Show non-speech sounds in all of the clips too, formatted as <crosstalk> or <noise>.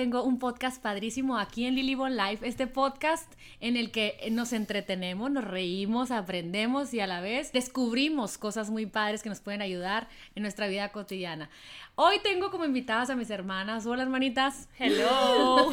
tengo un podcast padrísimo aquí en Lilybon Life, este podcast en el que nos entretenemos, nos reímos, aprendemos y a la vez descubrimos cosas muy padres que nos pueden ayudar en nuestra vida cotidiana. Hoy tengo como invitadas a mis hermanas. Hola, hermanitas. Hello.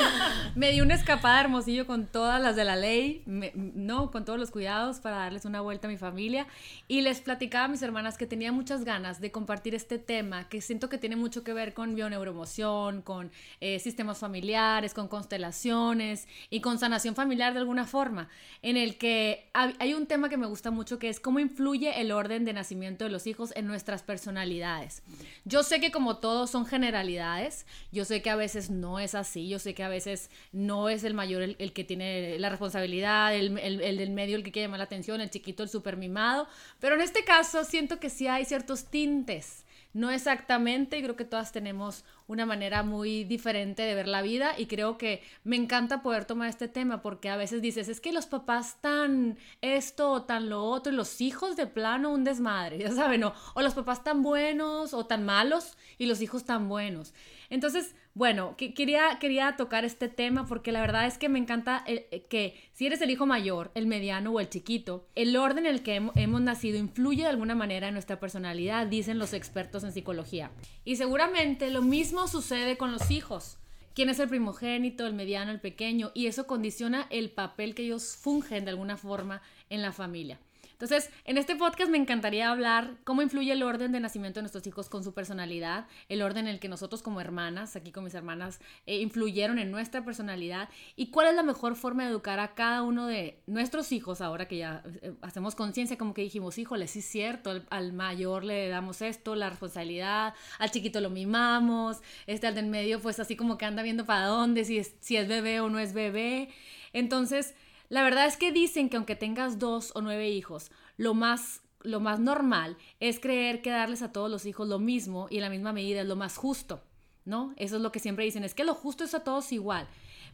<laughs> me di una escapada hermosillo con todas las de la ley, no, con todos los cuidados para darles una vuelta a mi familia. Y les platicaba a mis hermanas que tenía muchas ganas de compartir este tema, que siento que tiene mucho que ver con bioneuroemoción, con eh, sistemas familiares, con constelaciones y con sanación familiar de alguna forma, en el que hay un tema que me gusta mucho que es cómo influye el orden de nacimiento de los hijos en nuestras personalidades. Yo sé que como todos son generalidades, yo sé que a veces no es así, yo sé que a veces no es el mayor el, que tiene la responsabilidad, el, el, del medio el que quiere llamar la atención, el chiquito el super mimado, pero en este caso siento que sí hay ciertos tintes no exactamente, creo que todas tenemos una manera muy diferente de ver la vida y creo que me encanta poder tomar este tema porque a veces dices, es que los papás tan esto o tan lo otro y los hijos de plano un desmadre, <laughs> ya saben, o, o los papás tan buenos o tan malos y los hijos tan buenos. Entonces, bueno, quería, quería tocar este tema porque la verdad es que me encanta eh, que si eres el hijo mayor, el mediano o el chiquito, el orden en el que hemos nacido influye de alguna manera en nuestra personalidad, dicen los expertos en psicología. Y seguramente lo mismo sucede con los hijos. ¿Quién es el primogénito, el mediano, el pequeño? Y eso condiciona el papel que ellos fungen de alguna forma en la familia. Entonces, en este podcast me encantaría hablar cómo influye el orden de nacimiento de nuestros hijos con su personalidad, el orden en el que nosotros como hermanas, aquí con mis hermanas, eh, influyeron en nuestra personalidad y cuál es la mejor forma de educar a cada uno de nuestros hijos ahora que ya eh, hacemos conciencia, como que dijimos, híjole, sí es cierto, al, mayor le damos esto, la responsabilidad, al chiquito lo mimamos, este al del medio pues así como que anda viendo para dónde, si es, si es bebé o no es bebé. Entonces, la verdad es que dicen que aunque tengas dos o nueve hijos, lo más, lo más normal es creer que darles a todos los hijos lo mismo y en la misma medida es lo más justo, ¿no? Eso es lo que siempre dicen, es que lo justo es a todos igual.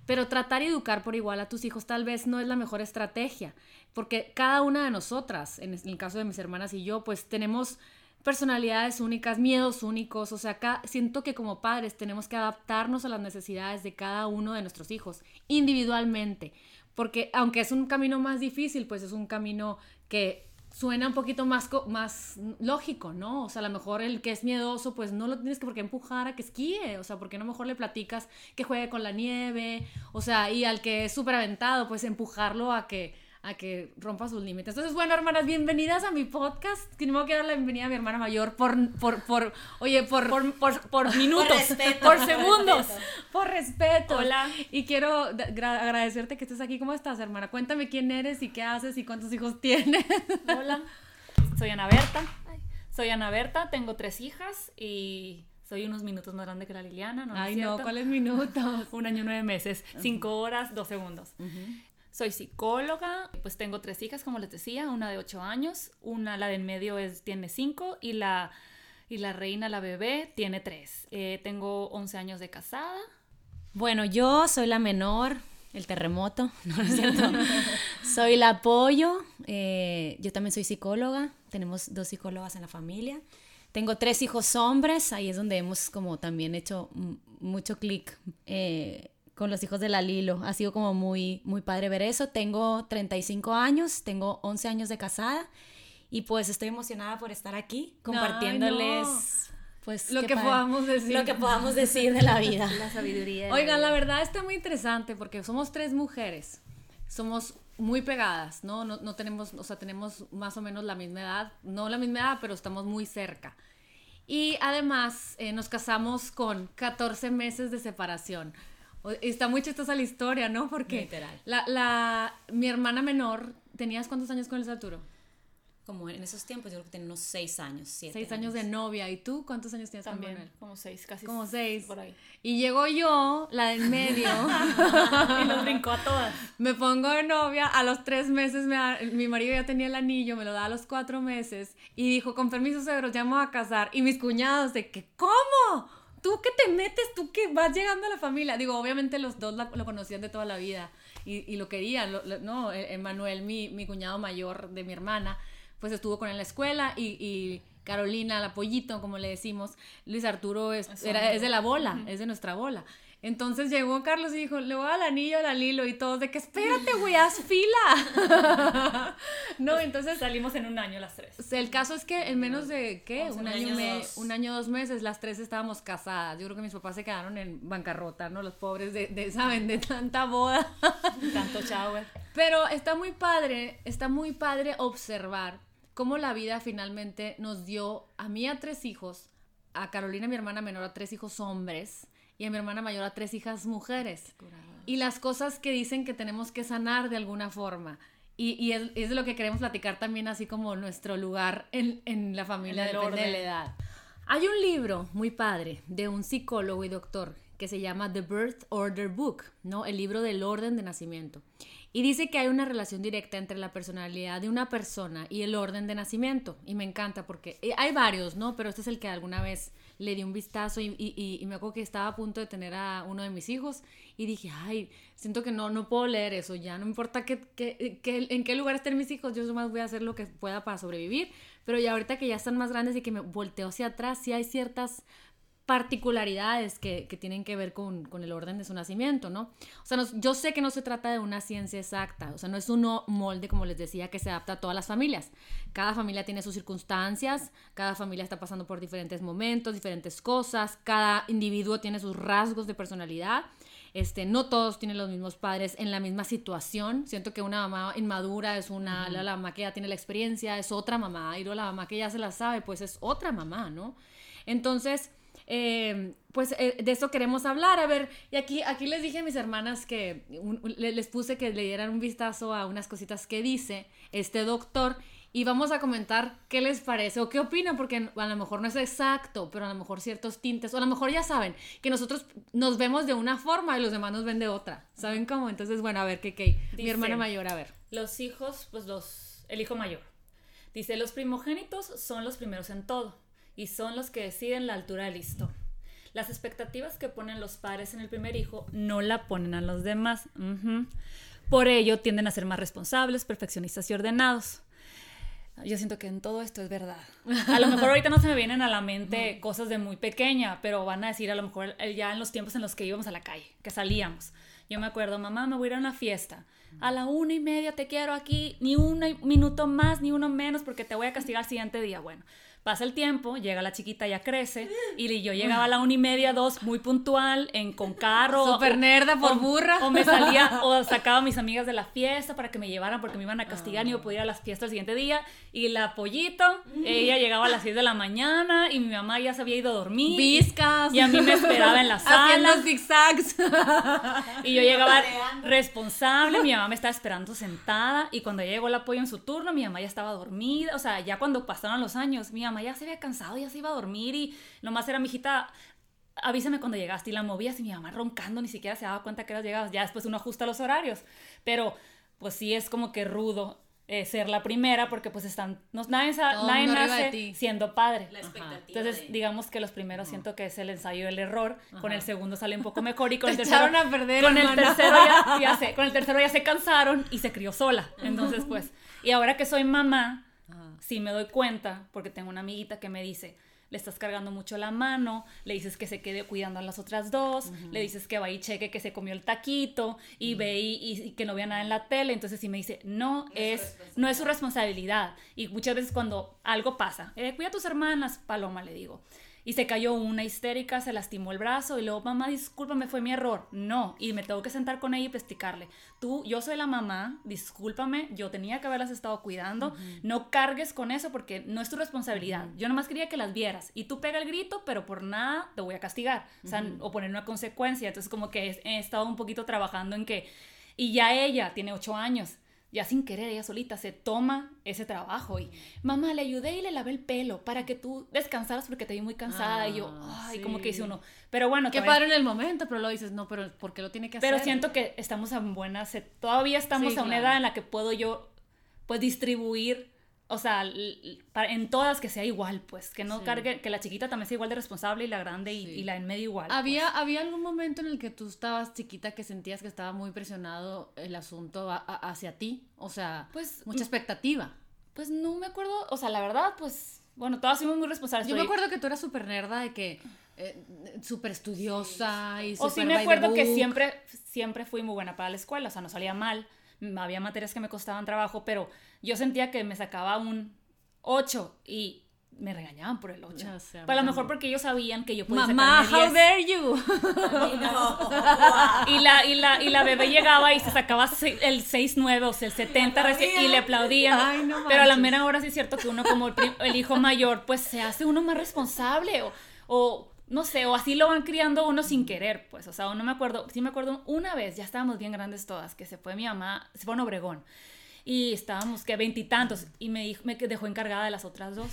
Pero tratar y educar por igual a tus hijos tal vez no es la mejor estrategia, porque cada una de nosotras, en el caso de mis hermanas y yo, pues tenemos personalidades únicas, miedos únicos, o sea, siento que como padres tenemos que adaptarnos a las necesidades de cada uno de nuestros hijos individualmente porque aunque es un camino más difícil, pues es un camino que suena un poquito más, más lógico, ¿no? O sea, a lo mejor el que es miedoso, pues no lo tienes que por qué empujar a que esquíe, o sea, porque no mejor le platicas que juegue con la nieve, o sea, y al que es súper aventado, pues empujarlo a que a que rompa sus límites. Entonces, bueno, hermanas, bienvenidas a mi podcast. Que no me voy a dar la bienvenida a mi hermana mayor por, por, por oye, por, por, por, minutos, por, segundos, por respeto. Hola. Y quiero agradecerte que estés aquí. ¿Cómo estás, hermana? Cuéntame quién eres y qué haces y cuántos hijos tienes. Hola, soy Ana Berta. Soy Ana Berta, tengo tres hijas y soy unos minutos más grande que la Liliana, ¿no? Ay, no, ¿cuáles minutos? <laughs> Un año, nueve meses, cinco horas, dos segundos. Soy psicóloga, pues tengo tres hijas, como les decía, una de ocho años, una, la de en medio es, tiene cinco y la, y la reina, la bebé, tiene tres. Eh, tengo 11 años de casada. Bueno, yo soy la menor, el terremoto, <laughs> no, es cierto. <laughs> soy el apoyo, eh, yo también soy psicóloga, tenemos dos psicólogas en la familia. Tengo tres hijos hombres, ahí es donde hemos como también hecho mucho clic eh, con los hijos de la Lilo. Ha sido como muy, muy padre ver eso. Tengo 35 años, tengo 11 años de casada y pues estoy emocionada por estar aquí compartiéndoles... Pues, lo que podamos decir. Lo que podamos decir de la vida. <laughs> La sabiduría. Oigan, la verdad está muy interesante porque somos tres mujeres. Somos muy pegadas, ¿no? ¿no? No, tenemos, o sea, tenemos más o menos la misma edad. No la misma edad, pero estamos muy cerca. Y además eh, nos casamos con 14 meses de separación. Está muy chistosa la historia, ¿no? Porque La, la, mi hermana menor, ¿tenías cuántos años con el Arturo? Como en esos tiempos, yo creo que tenía unos seis años, siete Seis años, de novia. ¿Y tú cuántos años tienes También, con Como seis, casi. Como seis. Por ahí. Y llegó yo, la del medio. <laughs> y nos brincó a todas. Me pongo de novia, a los tres meses mi marido ya tenía el anillo, me lo da a los cuatro meses. Y dijo, con permiso, suegros, ya me voy a casar. Y mis cuñados de que, ¿cómo? Tú que te metes, tú que vas llegando a la familia. Digo, obviamente los dos lo conocían de toda la vida y, lo querían, ¿no? Emanuel, mi, mi cuñado mayor de mi hermana, pues estuvo con él en la escuela y, Carolina, la pollito, como le decimos, Luis Arturo es, era, es de la bola, es de nuestra bola. Entonces llegó Carlos y dijo, le voy al anillo a la Lilo y todos de que espérate, güey, haz fila. <laughs> no, entonces salimos en un año las tres. El caso es que en menos de, ¿qué? Un año, un año, dos meses, las tres estábamos casadas. Yo creo que mis papás se quedaron en bancarrota, ¿no? Los pobres de, de ¿saben? De tanta boda. Tanto chavo. Pero está muy padre, está muy padre observar cómo la vida finalmente nos dio a mí a tres hijos, a Carolina, mi hermana menor, a tres hijos hombres y a mi hermana mayor a tres hijas mujeres. Y las cosas que dicen que tenemos que sanar de alguna forma. Y, y es, es, de lo que queremos platicar también, así como nuestro lugar en, en la familia, de la edad. Hay un libro muy padre de un psicólogo y doctor que se llama The Birth Order Book, ¿no? El libro del orden de nacimiento. Y dice que hay una relación directa entre la personalidad de una persona y el orden de nacimiento. Y me encanta porque eh, hay varios, ¿no? Pero este es el que alguna vez le di un vistazo y, me acuerdo que estaba a punto de tener a uno de mis hijos y dije, ay, siento que no, no puedo leer eso ya, no importa que, que, en qué lugar estén mis hijos, yo más voy a hacer lo que pueda para sobrevivir, pero ya ahorita que ya están más grandes y que me volteo hacia atrás, sí hay ciertas particularidades que, que, tienen que ver con, con, el orden de su nacimiento, ¿no? O sea, yo sé que no se trata de una ciencia exacta, o sea, no es un molde, como les decía, que se adapta a todas las familias. Cada familia tiene sus circunstancias, cada familia está pasando por diferentes momentos, diferentes cosas, cada individuo tiene sus rasgos de personalidad. Este, no todos tienen los mismos padres en la misma situación. Siento que una mamá inmadura es una, la, mamá que ya tiene la experiencia, es otra mamá, y la mamá que ya se la sabe, pues es otra mamá, ¿no? Entonces, eh, pues eh, de eso queremos hablar. A ver, y aquí, aquí les dije a mis hermanas que les puse que le dieran un vistazo a unas cositas que dice este doctor y vamos a comentar qué les parece o qué opinan, porque a lo mejor no es exacto, pero a lo mejor ciertos tintes, o a lo mejor ya saben que nosotros nos vemos de una forma y los demás nos ven de otra. ¿Saben cómo? Entonces, bueno, a ver, ¿qué, qué? Mi hermana mayor, a ver. Los hijos, pues los, el hijo mayor. Dice, los primogénitos son los primeros en todo y son los que deciden la altura del listón. Las expectativas que ponen los padres en el primer hijo no la ponen a los demás. Por ello tienden a ser más responsables, perfeccionistas y ordenados. Yo siento que en todo esto es verdad. A lo mejor ahorita no se me vienen a la mente cosas de muy pequeña, pero van a decir a lo mejor ya en los tiempos en los que íbamos a la calle, que salíamos. Yo me acuerdo, mamá, me voy a ir a una fiesta. A la una y media te quiero aquí, ni un minuto más, ni uno menos, porque te voy a castigar el siguiente día. Bueno, Pasa el tiempo, llega la chiquita, ya crece, y yo llegaba a la una y media, dos, muy puntual, en, con carro. Super nerda por burra. O me salía, <laughs> o sacaba a mis amigas de la fiesta para que me llevaran porque me iban a castigar y yo podía ir a las fiestas el siguiente día. Y la pollito, ella llegaba a las 6 de la mañana y mi mamá ya se había ido a dormir. Viscas. Y a mí me esperaba en la <laughs> sala. Haciendo zigzags. Y yo llegaba responsable, mi mamá me estaba <laughs> esperando sentada y cuando llegó el apoyo en su turno, mi mamá ya estaba dormida. O sea, ya cuando pasaron los años, mi mamá ya se había cansado, ya se iba a dormir y nomás era mi hijita, avísame cuando llegaste. Y la movías y mi mamá roncando, ni siquiera se daba cuenta que eras llegado. Ya después uno ajusta los horarios, pero pues sí es como que rudo eh, ser la primera porque pues están, no, nadie, nadie nace siendo padre. Entonces digamos que los primeros siento que es el ensayo del error, con el segundo sale un poco mejor y <laughs> con el tercero... a perder, con el tercero ya, <laughs> se, con el tercero ya se cansaron y se crió sola. Entonces pues, y ahora que soy mamá, sí me doy cuenta, porque tengo una amiguita que me dice, le estás cargando mucho la mano, le dices que se quede cuidando a las otras dos, le dices que va y cheque que se comió el taquito y ve y, que no vea nada en la tele, entonces sí me dice, no, es, no es su responsabilidad. Y muchas veces cuando algo pasa, eh, cuida a tus hermanas, Paloma, le digo y se cayó una histérica, se lastimó el brazo y luego, mamá, discúlpame, fue mi error. No, y me tengo que sentar con ella y explicarle, tú, yo soy la mamá, discúlpame, yo tenía que haberlas estado cuidando, no cargues con eso porque no es tu responsabilidad. Yo nomás quería que las vieras. Y tú pega el grito, pero por nada te voy a castigar, o sea, o poner una consecuencia. Entonces como que he estado un poquito trabajando en que, y ya ella tiene ocho años, ya sin querer, ella solita se toma ese trabajo y, mamá, le ayudé y le lavé el pelo para que tú descansaras porque te vi muy cansada y yo, ah, ay, como que dice uno, pero bueno. Qué padre en el momento, pero lo dices, no, pero ¿por qué lo tiene que hacer? Pero siento que estamos en buenas, todavía estamos a una edad en la que puedo yo, pues, distribuir o sea, en todas que sea igual, pues, que no cargue, que la chiquita también sea igual de responsable y la grande y, la en medio igual. ¿Había, pues. ¿Había algún momento en el que tú estabas chiquita que sentías que estaba muy presionado el asunto hacia ti? O sea, pues mucha expectativa. Pues no me acuerdo, o sea, la verdad, pues Bueno, todas fuimos muy responsables. Yo me acuerdo que tú eras súper nerda de que eh, súper estudiosa y O sí súper me acuerdo que siempre, siempre fui muy buena para la escuela, o sea, no salía mal. Mm, Había materias que me costaban trabajo, pero yo sentía que me sacaba un 8 y me regañaban por el 8. Ya sé, a mí Pero a lo mejor porque ellos sabían que yo podía Mamá, sacarme how 10. dare you? Y la, y, la, y la bebé llegaba y se sacaba el 6-9 o sea, el 70 recién, y le aplaudían. Ay, no Pero a la mera hora sí es cierto que uno como el, el hijo mayor, pues se hace uno más responsable o, o no sé, o así lo van criando uno sin querer, pues, o sea, no me acuerdo, sí me acuerdo una vez, ya estábamos bien grandes todas, que se fue mi mamá, se fue a un Obregón y estábamos que veintitantos y, me, dijo, me dejó encargada de las otras dos.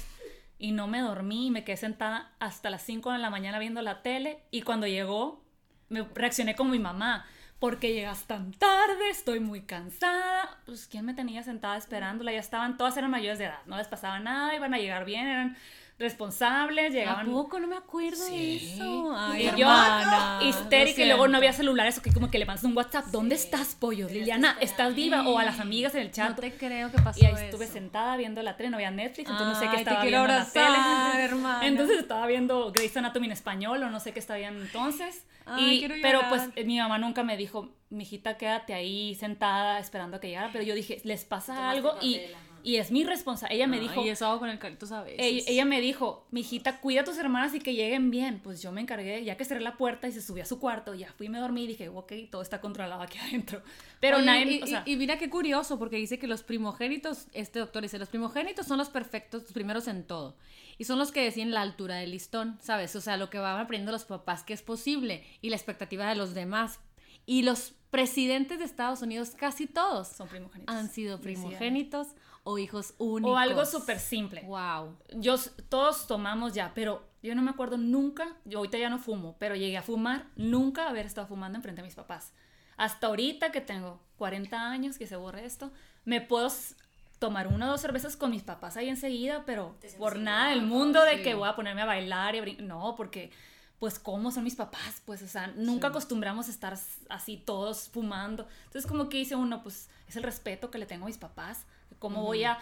Y no me dormí, y me quedé sentada hasta las 5 de la mañana viendo la tele y cuando llegó me reaccioné como mi mamá. porque llegas tan tarde? Estoy muy cansada. Pues, ¿quién me tenía sentada esperándola? Ya estaban, todas eran mayores de edad, no les pasaba nada, iban a llegar bien, eran responsables, ¿A llegaban... poco no me acuerdo de eso? Ay, Y yo, hermana, <gasps> histérica, lo y luego no había celulares, o que como que le mandas un WhatsApp, ¿dónde estás, pollo? Liliana, ¿estás viva? O a las amigas en el chat. No te creo que pasó Y ahí estuve sentada viendo la tele, no había Netflix, entonces no sé qué te estaba quiero viendo en la abrazar, tele. hermana. Entonces estaba viendo Grey's Anatomy en español o no sé qué estaba viendo entonces. Ay, y, pero pues eh, mi mamá nunca me dijo, mijita, quédate ahí sentada esperando a que llegara. Pero yo dije, les pasa algo y, y es mi responsabilidad. Ella me dijo, Y eso hago con el tú sabes. ella, ella me dijo, mijita, cuida a tus hermanas y que lleguen bien. Pues yo me encargué, ya que cerré la puerta y se subió a su cuarto, ya fui y me dormí y dije, ok, todo está controlado aquí <laughs> adentro. Pero Oye, nadie, y, o sea, y- y mira qué curioso, porque dice que los primogénitos, este doctor dice, los primogénitos son los perfectos, los primeros en todo. Y son los que deciden la altura del listón, ¿sabes? O sea, lo que van aprendiendo los papás que es posible y la expectativa de los demás. Y los presidentes de Estados Unidos, casi todos, son primogénitos. han sido primogénitos o hijos únicos. O algo súper simple. Wow. Yo, todos tomamos ya, pero yo no me acuerdo nunca, yo ahorita ya no fumo, pero llegué a fumar, nunca haber estado fumando enfrente de mis papás. Hasta ahorita que tengo 40 años, que se borre esto, me puedo tomar una o dos cervezas con mis papás ahí enseguida, pero por nada del mundo de que voy a ponerme a bailar y a No, porque, pues, ¿cómo son mis papás? Pues, o sea, nunca acostumbramos a estar así todos fumando. Entonces, como que dice uno, pues, es el respeto que le tengo a mis papás, cómo voy a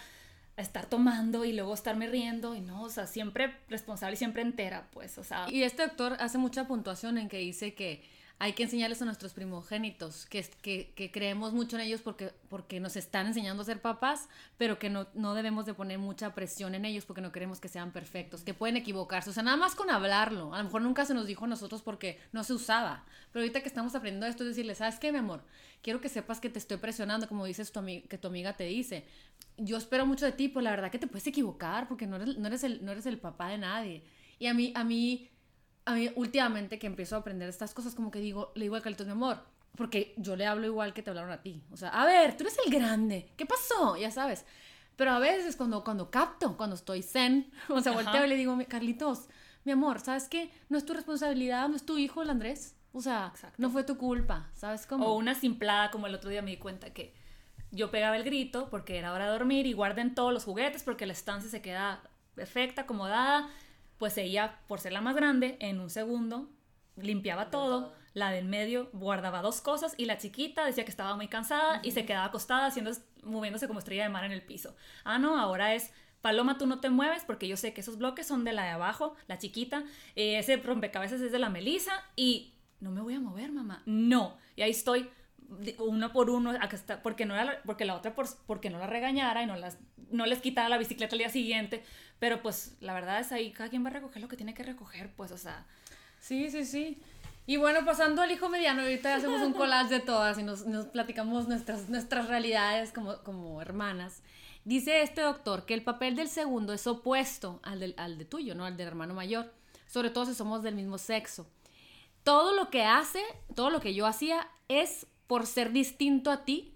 estar tomando y luego estarme riendo y no, o sea, siempre responsable y siempre entera, pues, o sea, Y este doctor hace mucha puntuación en que dice que hay que enseñarles a nuestros primogénitos, que, que, creemos mucho en ellos porque, porque nos están enseñando a ser papás, pero que no, no debemos de poner mucha presión en ellos porque no queremos que sean perfectos, que pueden equivocarse. O sea, nada más con hablarlo. A lo mejor nunca se nos dijo a nosotros porque no se usaba. Pero ahorita que estamos aprendiendo esto es decirle, ¿sabes qué, mi amor? Quiero que sepas que te estoy presionando, como dices tu que tu amiga te dice. Yo espero mucho de ti, pues la verdad que te puedes equivocar porque no eres, no eres, el, no eres el papá de nadie. Y a mí, a mí a mí últimamente que empiezo a aprender estas cosas, como que digo, le digo a Carlitos, mi amor, porque yo le hablo igual que te hablaron a ti. O sea, a ver, tú eres el grande, ¿qué pasó? Ya sabes. Pero a veces cuando, cuando capto, cuando estoy zen, <laughs> o sea, Ajá. volteo y le digo, Carlitos, mi amor, ¿sabes qué? No es tu responsabilidad, no es tu hijo el Andrés. O sea, Exacto. no fue tu culpa, ¿sabes cómo? o una simplada como el otro día me di cuenta que yo pegaba el grito porque era hora de dormir y guarden todos los juguetes porque la estancia se queda perfecta, acomodada, pues ella, por ser la más grande, en un segundo limpiaba todo, la del medio guardaba dos cosas y la chiquita decía que estaba muy cansada y se quedaba acostada haciendo, moviéndose como estrella de mar en el piso. Ah, no, ahora es Paloma, tú no te mueves porque yo sé que esos bloques son de la de abajo, la chiquita, eh, ese rompecabezas es de la Melisa y no me voy a mover, mamá. No. Y ahí estoy uno por uno, está, porque, no era porque la otra por, porque no la regañara y no, las, no les quitara la bicicleta al día siguiente. Pero pues la verdad es ahí, cada quien va a recoger lo que tiene que recoger, pues, o sea, Sí, sí, sí. Y bueno, pasando al hijo mediano, ahorita hacemos un collage de todas y nos, nos platicamos nuestras, nuestras realidades como, como hermanas. Dice este doctor que el papel del segundo es opuesto al, del, al de tuyo, ¿no? Al del hermano mayor, sobre todo si somos del mismo sexo. Todo lo que hace, todo lo que yo hacía es por ser distinto a ti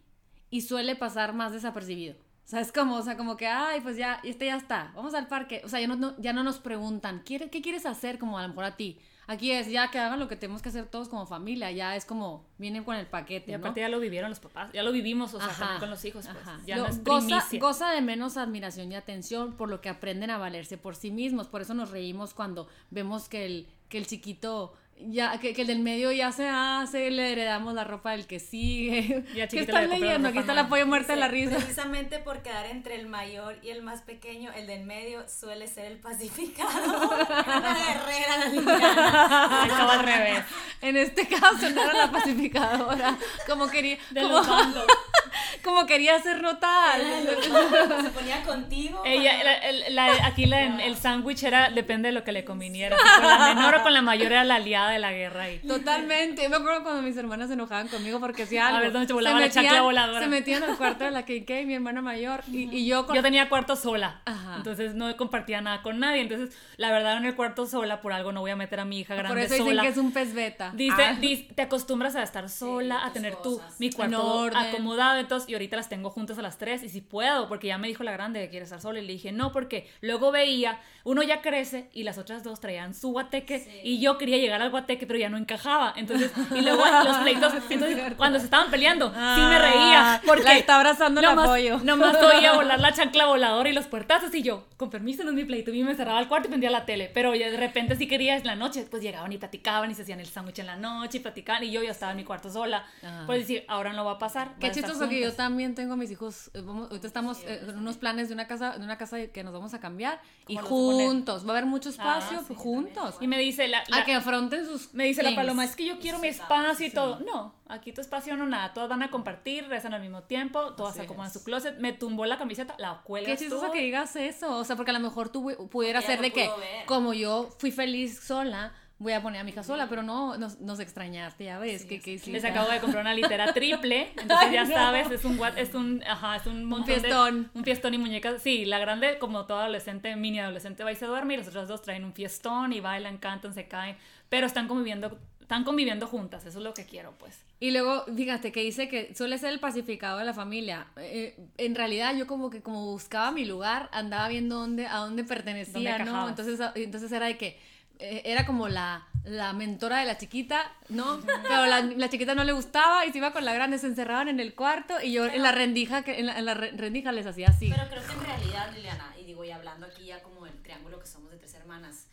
y suele pasar más desapercibido. ¿Sabes cómo? O sea, como que, ay, pues ya, este ya está, vamos al parque. O sea, ya no, no- ya no nos preguntan, ¿quiere, ¿qué quieres hacer? Como a lo mejor a ti. Aquí es ya que hagan lo que tenemos que hacer todos como familia, ya es como, vienen con el paquete, y ¿no? aparte ya lo vivieron los papás, ya lo vivimos, o sea, Ajá, con los hijos, pues, ajá. ya Lo- no es goza de menos admiración y atención por lo que aprenden a valerse por sí mismos. Por eso nos reímos cuando vemos que el, que el chiquito ya, que, que el del medio ya se hace, le heredamos la ropa del que sigue. Ya, ¿Qué le la leyendo? Aquí está nueva. la pollo muerta de la risa. Precisamente por quedar entre el mayor y el más pequeño, el del medio suele ser el pacificado. <laughs> Una guerrera la liviana. Estaba al revés. En este caso no era la pacificadora, como quería, De <laughs> como, quería hacer notar. Se ponía contigo. Ella, la- el- la- aquí la- el sándwich era, depende de lo que le conviniera. Si con la menor o con la mayor era la aliada de la guerra. ahí. Totalmente. Me acuerdo cuando mis hermanas se enojaban conmigo porque hacía algo. ver, ¿dónde te Se volaba la chancla metían- voladora? Se metían al cuarto de la KK, mi hermana mayor, y, y yo con... Yo tenía cuarto sola, Ajá. entonces no compartía nada con nadie. Entonces, la verdad, en el cuarto sola, por algo no voy a meter a mi hija grande Por eso dicen sola. que es un pez beta. Dice, Ah. dice- te acostumbras a estar sola, a tener tu, cosas. mi cuarto acomodado, entonces, y ahorita las tengo juntas a las tres, y si puedo, porque ya me dijo la grande que quiere estar sola, y le dije, no, porque luego veía, uno ya crece, y las otras dos traían su guateque, y yo quería llegar al guateque, pero ya no encajaba, entonces, y luego <laughs> los pleitos, entonces, cuando se estaban peleando, sí me reía, porque... Ah, La está abrazando el nomás, apoyo. nomás oía <laughs> volar la chancla voladora y los puertazos y yo, con permiso, no es mi pleito. Y me cerraba el cuarto y prendía la tele. Pero ya de repente si quería en la noche, pues llegaban y platicaban y se hacían el sándwich en la noche y platicaban y yo ya estaba en mi cuarto sola. Ajá. Pues decir, ahora no va a pasar. Qué chistoso que yo también tengo a mis hijos. eh, vamos- ahorita estamos eh, en unos planes de una casa, de una casa que nos vamos a cambiar y juntos. Va a haber mucho espacio sí, juntos. Y me dice la, A que afronten sus. me dice la things. paloma, es que yo quiero mi espacio y todo. No, aquí tu espacio no nada. Todas van a compartir, rezan al mismo tiempo, todas se acomodan su closet. Me tumbó la camiseta, la Qué cuelgas chistoso que digas eso. O sea, porque a lo mejor tú pu- pudiera ser ella de que, ver. como yo fui feliz sola, voy a poner a mi hija sola, pero no, nos, nos extrañaste, ya ves. que, que Les acabo de comprar una litera <laughs> triple, entonces Ay, ya no. sabes, es un what- es un, ajá, es un montón de- fiestón. un fiestón y muñecas. Sí, la grande, como toda adolescente, mini adolescente, va y se duerme, y las otras dos traen un fiestón y bailan, cantan, se caen, pero están conviviendo, están conviviendo juntas, eso es lo que quiero, pues. Y luego, fíjate, que dice que suele ser el pacificado de la familia. Eh, en realidad, yo como que como buscaba mi lugar, andaba viendo dónde, a dónde pertenecía, ¿Dónde ¿no? Entonces, entonces era de que eh, era como la, la mentora de la chiquita, ¿no? Pero la, la chiquita no le gustaba y se iba con la grande, se encerraban en el cuarto y yo en la rendija, que, en la, en la re- rendija les hacía así. Pero creo que en realidad, Liliana, y digo, y hablando aquí ya como el triángulo que somos de tres hermanas,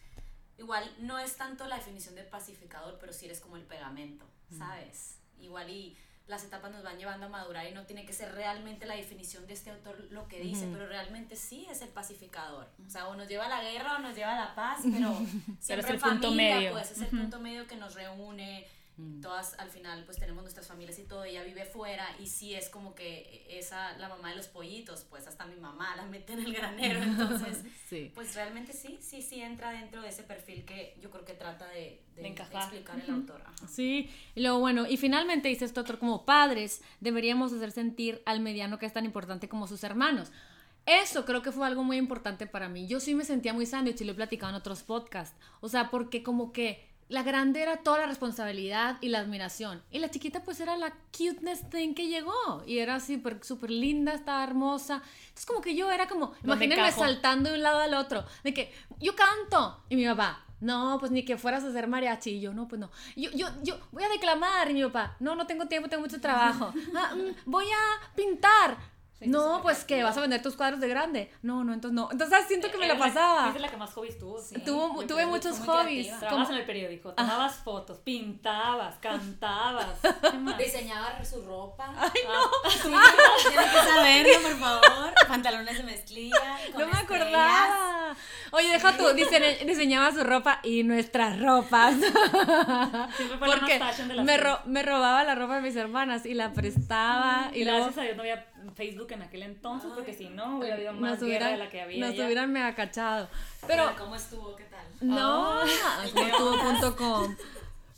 igual no es tanto la definición de pacificador, pero sí eres como el pegamento, ¿sabes? Igual y las etapas nos van llevando a madurar y no tiene que ser realmente la definición de este autor lo que dice, pero realmente sí es el pacificador. O sea, o nos lleva a la guerra o nos lleva a la paz, <laughs> pero siempre es el en punto familia, medio. pues es el punto medio que nos reúne. Todas al final pues tenemos nuestras familias y todo, ella vive fuera y sí es como que esa, la mamá de los pollitos, pues hasta mi mamá la mete en el granero, entonces <laughs> Sí. pues realmente sí, sí, sí entra dentro de ese perfil que yo creo que trata de, de De encajar. explicar el autor. ajá. Sí, y luego bueno, y finalmente dice esto otro, como padres deberíamos hacer sentir al mediano que es tan importante como sus hermanos. Eso creo que fue algo muy importante para mí. Yo sí me sentía muy sándwich y lo he platicado en otros podcasts. O sea, porque como que la grande era toda la responsabilidad y la admiración. Y la chiquita pues era la cuteness thing que llegó. Y era súper súper linda, estaba hermosa. Entonces como que yo era como, imagínense saltando de un lado al otro. De que yo canto. Y mi papá, no, pues ni que fueras a hacer mariachi. Y yo, no, pues no. Yo, yo, yo voy a declamar. Y mi papá, no, no tengo tiempo, tengo mucho trabajo. <laughs> Ah, mm, voy a pintar. No, pues que vas a vender tus cuadros de grande. No, no, entonces no. Entonces siento que me la Eres pasaba. Es la que más hobbies tuvo. sí. Tuvo- tuve muchos hobbies. Trabajabas como- en el periódico, tomabas fotos, pintabas, <laughs> cantabas. ¿Qué más? Diseñaba su ropa. Ah, Sí, tienen que saberlo, por favor. Pantalones de mezclilla. con No me estrellas. acordaba. Oye, deja tú, dise- diseñaba su ropa y nuestras ropas. <laughs> Siempre Porque de las me, ro- me robaba la ropa de mis hermanas y la prestaba. Y Y luego gracias a Dios no había Facebook en aquel entonces, porque si no, hubiera habido más nos guerra de la que había nos ya. hubieran mega cachado. Pero, ¿cómo estuvo? ¿Qué tal? no, no tuvo.com. <laughs>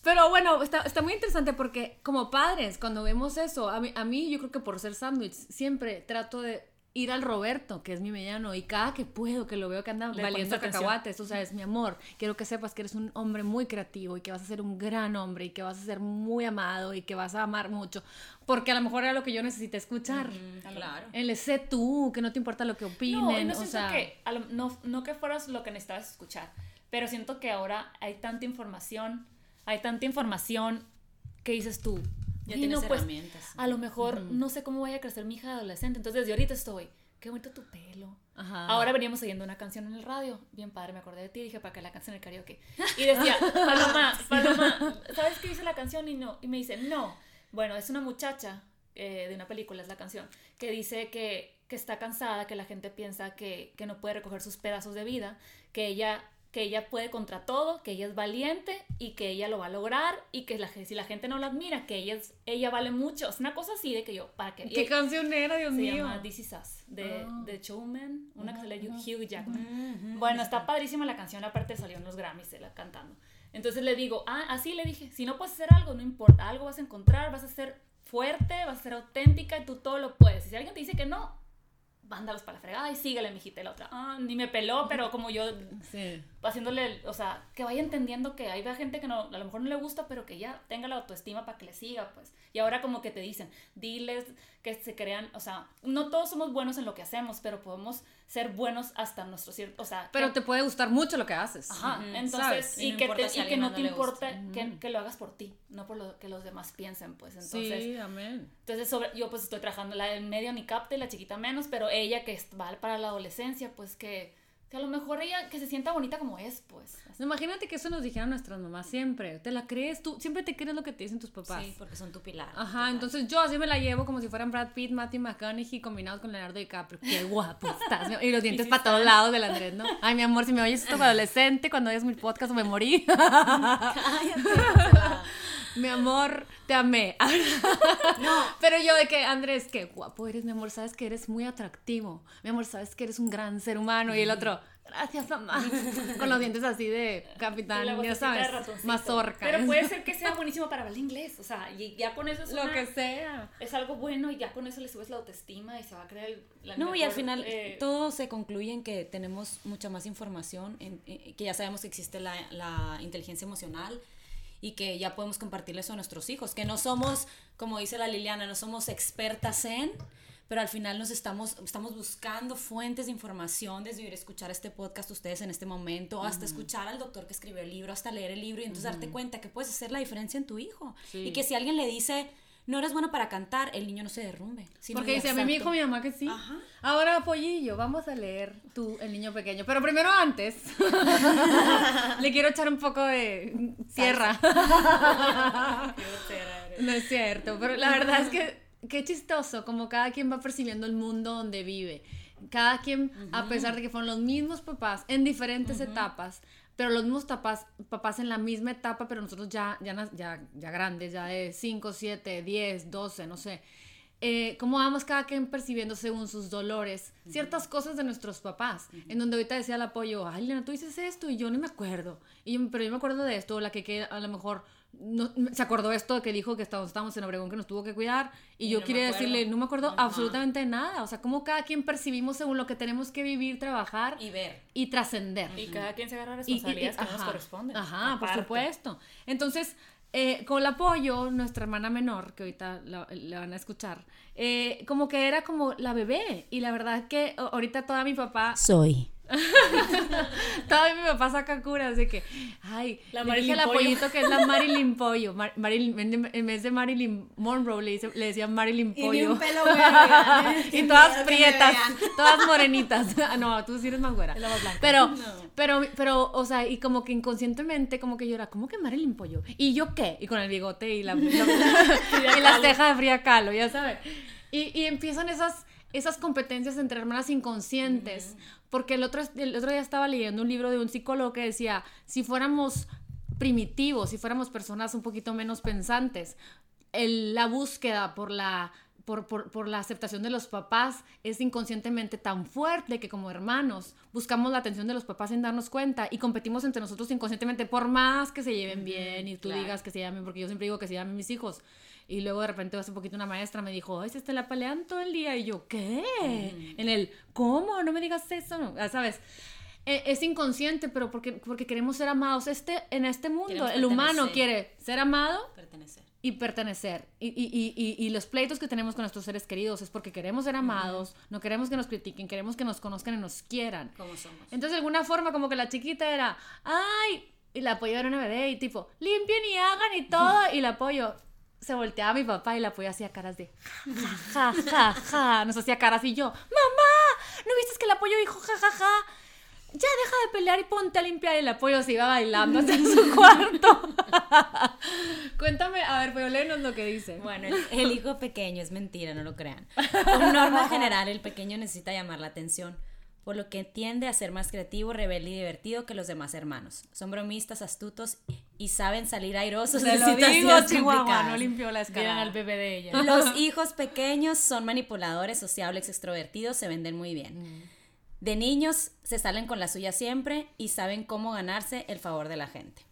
Pero bueno, está, está muy interesante porque como padres, cuando vemos eso, a mí, a mí yo creo que por ser sándwich, siempre trato de ir al Roberto, que es mi mediano, y cada que puedo, que lo veo que anda Le valiendo cacahuates, o sea, es mi amor, quiero que sepas que eres un hombre muy creativo y que vas a ser un gran hombre y que vas a ser muy amado y que vas a amar mucho, porque a lo mejor era lo que yo necesité escuchar. Claro. El sé tú, que no te importa lo que opinen, No, no o sea, que, lo- no, no que fueras lo que necesitabas escuchar, pero siento que ahora hay tanta información, hay tanta información que dices tú. Ya "Ay, tienes no, pues, herramientas. A lo mejor no sé cómo vaya a crecer mi hija adolescente, entonces desde ahorita estoy. qué bonito tu pelo. Ajá. Ahora veníamos oyendo una canción en el radio, bien padre, me acordé de ti, dije, para que la canción en el karaoke. Y decía, <laughs> Paloma, Paloma, ¿sabes qué dice la canción? Y no, y me dice, no. Bueno, es una muchacha eh, de una película, es la canción, que dice que, que está cansada, que la gente piensa que, que no puede recoger sus pedazos de vida, que ella que ella puede contra todo, que ella es valiente y que ella lo va a lograr y que la, si la gente no la admira, que ella, es, ella vale mucho. Es una cosa así de que yo, ¿para qué? ¿Qué canción era, Dios se mío? llama This Is Us, de, Ah. de Showman, una que sale Hugh Jackman. Bueno, está padrísima la canción, aparte salió en los Grammys la cantando. Entonces le digo, ah, así le dije, si no puedes hacer algo, no importa, algo vas a encontrar, vas a ser fuerte, vas a ser auténtica y tú todo lo puedes. Y si alguien te dice que no, mándalos para la fregada y síguele, mijita. Y la otra, ah, ni me peló, pero como yo Sí. Haciéndole, o sea, que vaya entendiendo que hay gente que no, a lo mejor no le gusta, pero que ya tenga la autoestima para que le siga, pues. Y ahora como que te dicen, diles que se crean, o sea, no todos somos buenos en lo que hacemos, pero podemos ser buenos hasta nuestro cierto, o sea, Pero que- te puede gustar mucho lo que haces. Ajá, entonces, y, Y no que, importa te- si y que no no te gusta. que, que lo hagas por ti, no por lo que los demás piensen, pues. Entonces, sí, amén. entonces sobre, yo pues estoy trabajando la del medio ni capta y la chiquita menos, pero ella que es- va para la adolescencia, pues que, que a lo mejor ella que se sienta bonita como es, pues. Imagínate que eso nos dijeron nuestras mamás siempre. ¿Te la crees? Tú siempre te crees lo que te dicen tus papás. Sí, porque son tu pilar. Ajá, entonces yo así me la llevo como si fueran Brad Pitt, Matthew McConaughey combinados con Leonardo DiCaprio. Qué <laughs> guapo estás. Y los dientes para todos lados del Andrés, ¿no? Ay, mi amor, si me oyes esto como adolescente, cuando oyes mi podcast me morí. <laughs> mi amor, te amé. <laughs> No, Pero yo de que, Andrés, qué guapo eres, mi amor, sabes que eres muy atractivo. Mi amor, sabes que eres un gran ser humano. Y el otro, gracias, mamá. <laughs> Con los dientes así de capitán, ya sabes, mazorca. Pero puede ser que sea buenísimo para hablar inglés, o sea, y ya con eso es, Lo una- que sea. es algo bueno y ya con eso le subes la autoestima y se va a crear el, la No, y al final eh, todo se concluye en que tenemos mucha más información, en, en- que ya sabemos que existe la, la inteligencia emocional y que ya podemos compartirle eso a nuestros hijos, que no somos, como dice la Liliana, no somos expertas en, pero al final nos estamos, estamos buscando fuentes de información desde ir a escuchar este podcast ustedes en este momento, hasta escuchar al doctor que escribió el libro, hasta leer el libro y entonces darte cuenta que puedes hacer la diferencia en tu hijo. Sí. Y que si alguien le dice, no eres bueno para cantar, el niño no se derrumbe. sino Porque dice, a mí me "Exacto". dijo mi mamá que sí. Ajá. Ahora, Pollillo, vamos a leer tú, el niño pequeño. Pero primero antes, <laughs> le quiero echar un poco de tierra. <laughs> No es cierto, pero la verdad es que qué chistoso, como cada quien va percibiendo el mundo donde vive. Cada quien, a pesar de que fueron los mismos papás en diferentes etapas, pero los mismos papás, papás en la misma etapa, pero nosotros ya, ya, ya, ya grandes, ya de 5, 7, 10, 12, no sé. Eh, cómo vamos cada quien percibiendo según sus dolores ciertas cosas de nuestros papás. En donde ahorita decía el apoyo, ay, Lena, tú dices esto y yo no me acuerdo. Y yo- pero yo me acuerdo de esto, la que, que a lo mejor no, se acordó esto que dijo que estábamos, estábamos en Obregón que nos tuvo que cuidar y, Y yo no quería decirle, no me acuerdo Ajá. absolutamente nada. O sea, cómo cada quien percibimos según lo que tenemos que vivir, trabajar Y ver. y trascender. Y cada quien se agarra Y- y- responsabilidades que no nos corresponden. Ajá, por aparte. supuesto. Entonces, eh, con el apoyo, nuestra hermana menor, que ahorita la, la van a escuchar, eh, como que era como la bebé. Y la verdad que ahorita toda mi papá, Soy. <laughs> toda mi papá saca curas de que, ay, La le dije Marilyn al Pollo. apoyito que es la Marilyn <laughs> Pollo. Mar- Marilyn- en, vez de Marilyn Monroe le, dice- le decían Marilyn Y Pollo. ni un pelo <laughs> y todas prietas, todas morenitas. Ah, no, tú sí eres más güera. Más. Pero, No. pero, pero, o sea, y como que inconscientemente, como que yo era, ¿cómo que Marilyn Pollo? ¿Y yo qué? Y con el bigote y la, la- y las cejas de fría calo, ya sabes. Y, y empiezan esas, esas competencias entre hermanas inconscientes. Porque el otro, el otro día estaba leyendo un libro de un psicólogo que decía, si fuéramos primitivos, si fuéramos personas un poquito menos pensantes, el- la búsqueda por la, por, por- por la aceptación de los papás es inconscientemente tan fuerte que como hermanos buscamos la atención de los papás sin darnos cuenta y competimos entre nosotros inconscientemente por más que se lleven bien y tú claro. digas que se llamen, porque yo siempre digo que se llamen mis hijos. Y luego de repente hace poquito una maestra me dijo, ay, se te la pelean todo el día. Y yo, ¿qué? En el, ¿cómo? No me digas eso, no, ¿sabes? Eh, es inconsciente, pero porque, porque queremos ser amados. Este, en este mundo, el humano quiere ser amado Pertenecer. y pertenecer. Y, y, y, y, los pleitos que tenemos con nuestros seres queridos es porque queremos ser amados, no queremos que nos critiquen, queremos que nos conozcan y nos quieran. Como somos. Entonces, de alguna forma, como que la chiquita era, ¡ay! Y la apoyo era una bebé y tipo, limpien y hagan y todo. <laughs> Y la apoyo se volteaba a mi papá y la apoyo hacía caras de, ja, ja, ja, ja. Nos hacía caras y yo, ¡mamá! ¿no viste que el apoyo dijo jajaja? Ya deja de pelear y ponte a limpiar. Y el apoyo se iba bailando hacia su cuarto. <laughs> Cuéntame, a ver, pero léenos lo que dice. Bueno, el, el hijo pequeño es mentira, no lo crean. Por norma general, el pequeño necesita llamar la atención, por lo que tiende a ser más creativo, rebelde y divertido que los demás hermanos. Son bromistas, astutos y saben salir airosos de lo digo, situaciones Chihuahua, complicadas. no limpió la escalera. al bebé de ella. Los <laughs> hijos pequeños son manipuladores, sociables, extrovertidos, se venden muy bien. De niños se salen con la suya siempre y saben cómo ganarse el favor de la gente.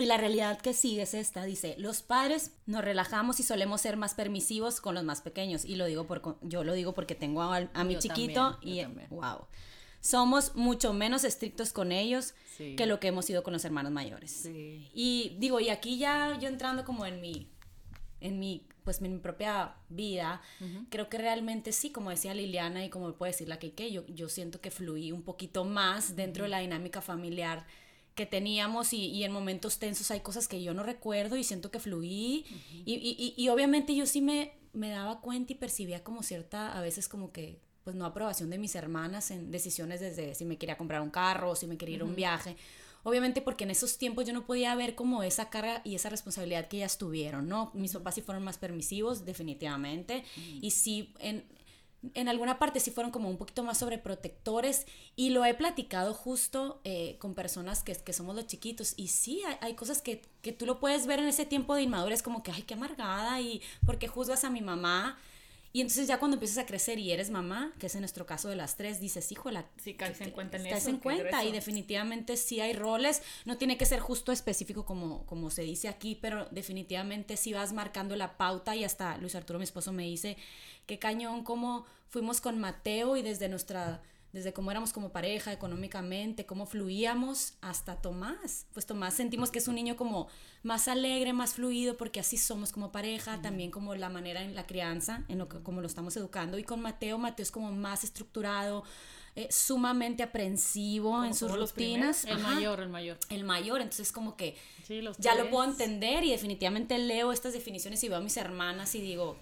Y la realidad que sigue es esta, dice, los padres nos relajamos y solemos ser más permisivos con los más pequeños. Y lo digo por, yo lo digo porque tengo a, a mi Yo chiquito también, y wow. Somos mucho menos estrictos con ellos Sí. que lo que hemos sido con los hermanos mayores. Sí. Y digo, y aquí ya yo entrando como en mi, en mi, pues en mi propia vida, creo que realmente sí, como decía Liliana y como puede decir la que yo, yo siento que fluí un poquito más dentro de la dinámica familiar que teníamos y, y en momentos tensos hay cosas que yo no recuerdo y siento que fluí. Y, y- y- y obviamente yo sí me, me daba cuenta y percibía como cierta, a veces como que pues no aprobación de mis hermanas en decisiones desde si me quería comprar un carro o si me quería ir a un viaje. Obviamente porque en esos tiempos yo no podía ver como esa carga y esa responsabilidad que ellas tuvieron, ¿no? Mis papás sí fueron más permisivos, definitivamente, y sí, en, en alguna parte sí fueron como un poquito más sobreprotectores y lo he platicado justo eh, con personas que, que somos los chiquitos y sí, hay, hay cosas que, que tú lo puedes ver en ese tiempo de inmadurez como que, ay, qué amargada y porque juzgas a mi mamá. Y entonces ya cuando empiezas a crecer y eres mamá, que es en nuestro caso de las tres, dices, híjola, Sí, caes en cuenta en caes eso, en cuenta y definitivamente sí hay roles, no tiene que ser justo específico como, como se dice aquí, pero definitivamente sí vas marcando la pauta. Y hasta Luis Arturo, mi esposo, me dice, qué cañón como fuimos con Mateo y desde nuestra, desde cómo éramos como pareja económicamente, cómo fluíamos hasta Tomás. Pues Tomás sentimos que es un niño como más alegre, más fluido, porque así somos como pareja, también como la manera en la crianza, en lo que, como lo estamos educando. Y con Mateo, Mateo es como más estructurado, eh, sumamente aprensivo en sus rutinas. El Ajá, mayor, el mayor. El mayor, entonces como que Sí, ya lo puedo entender y definitivamente leo estas definiciones y veo a mis hermanas y digo,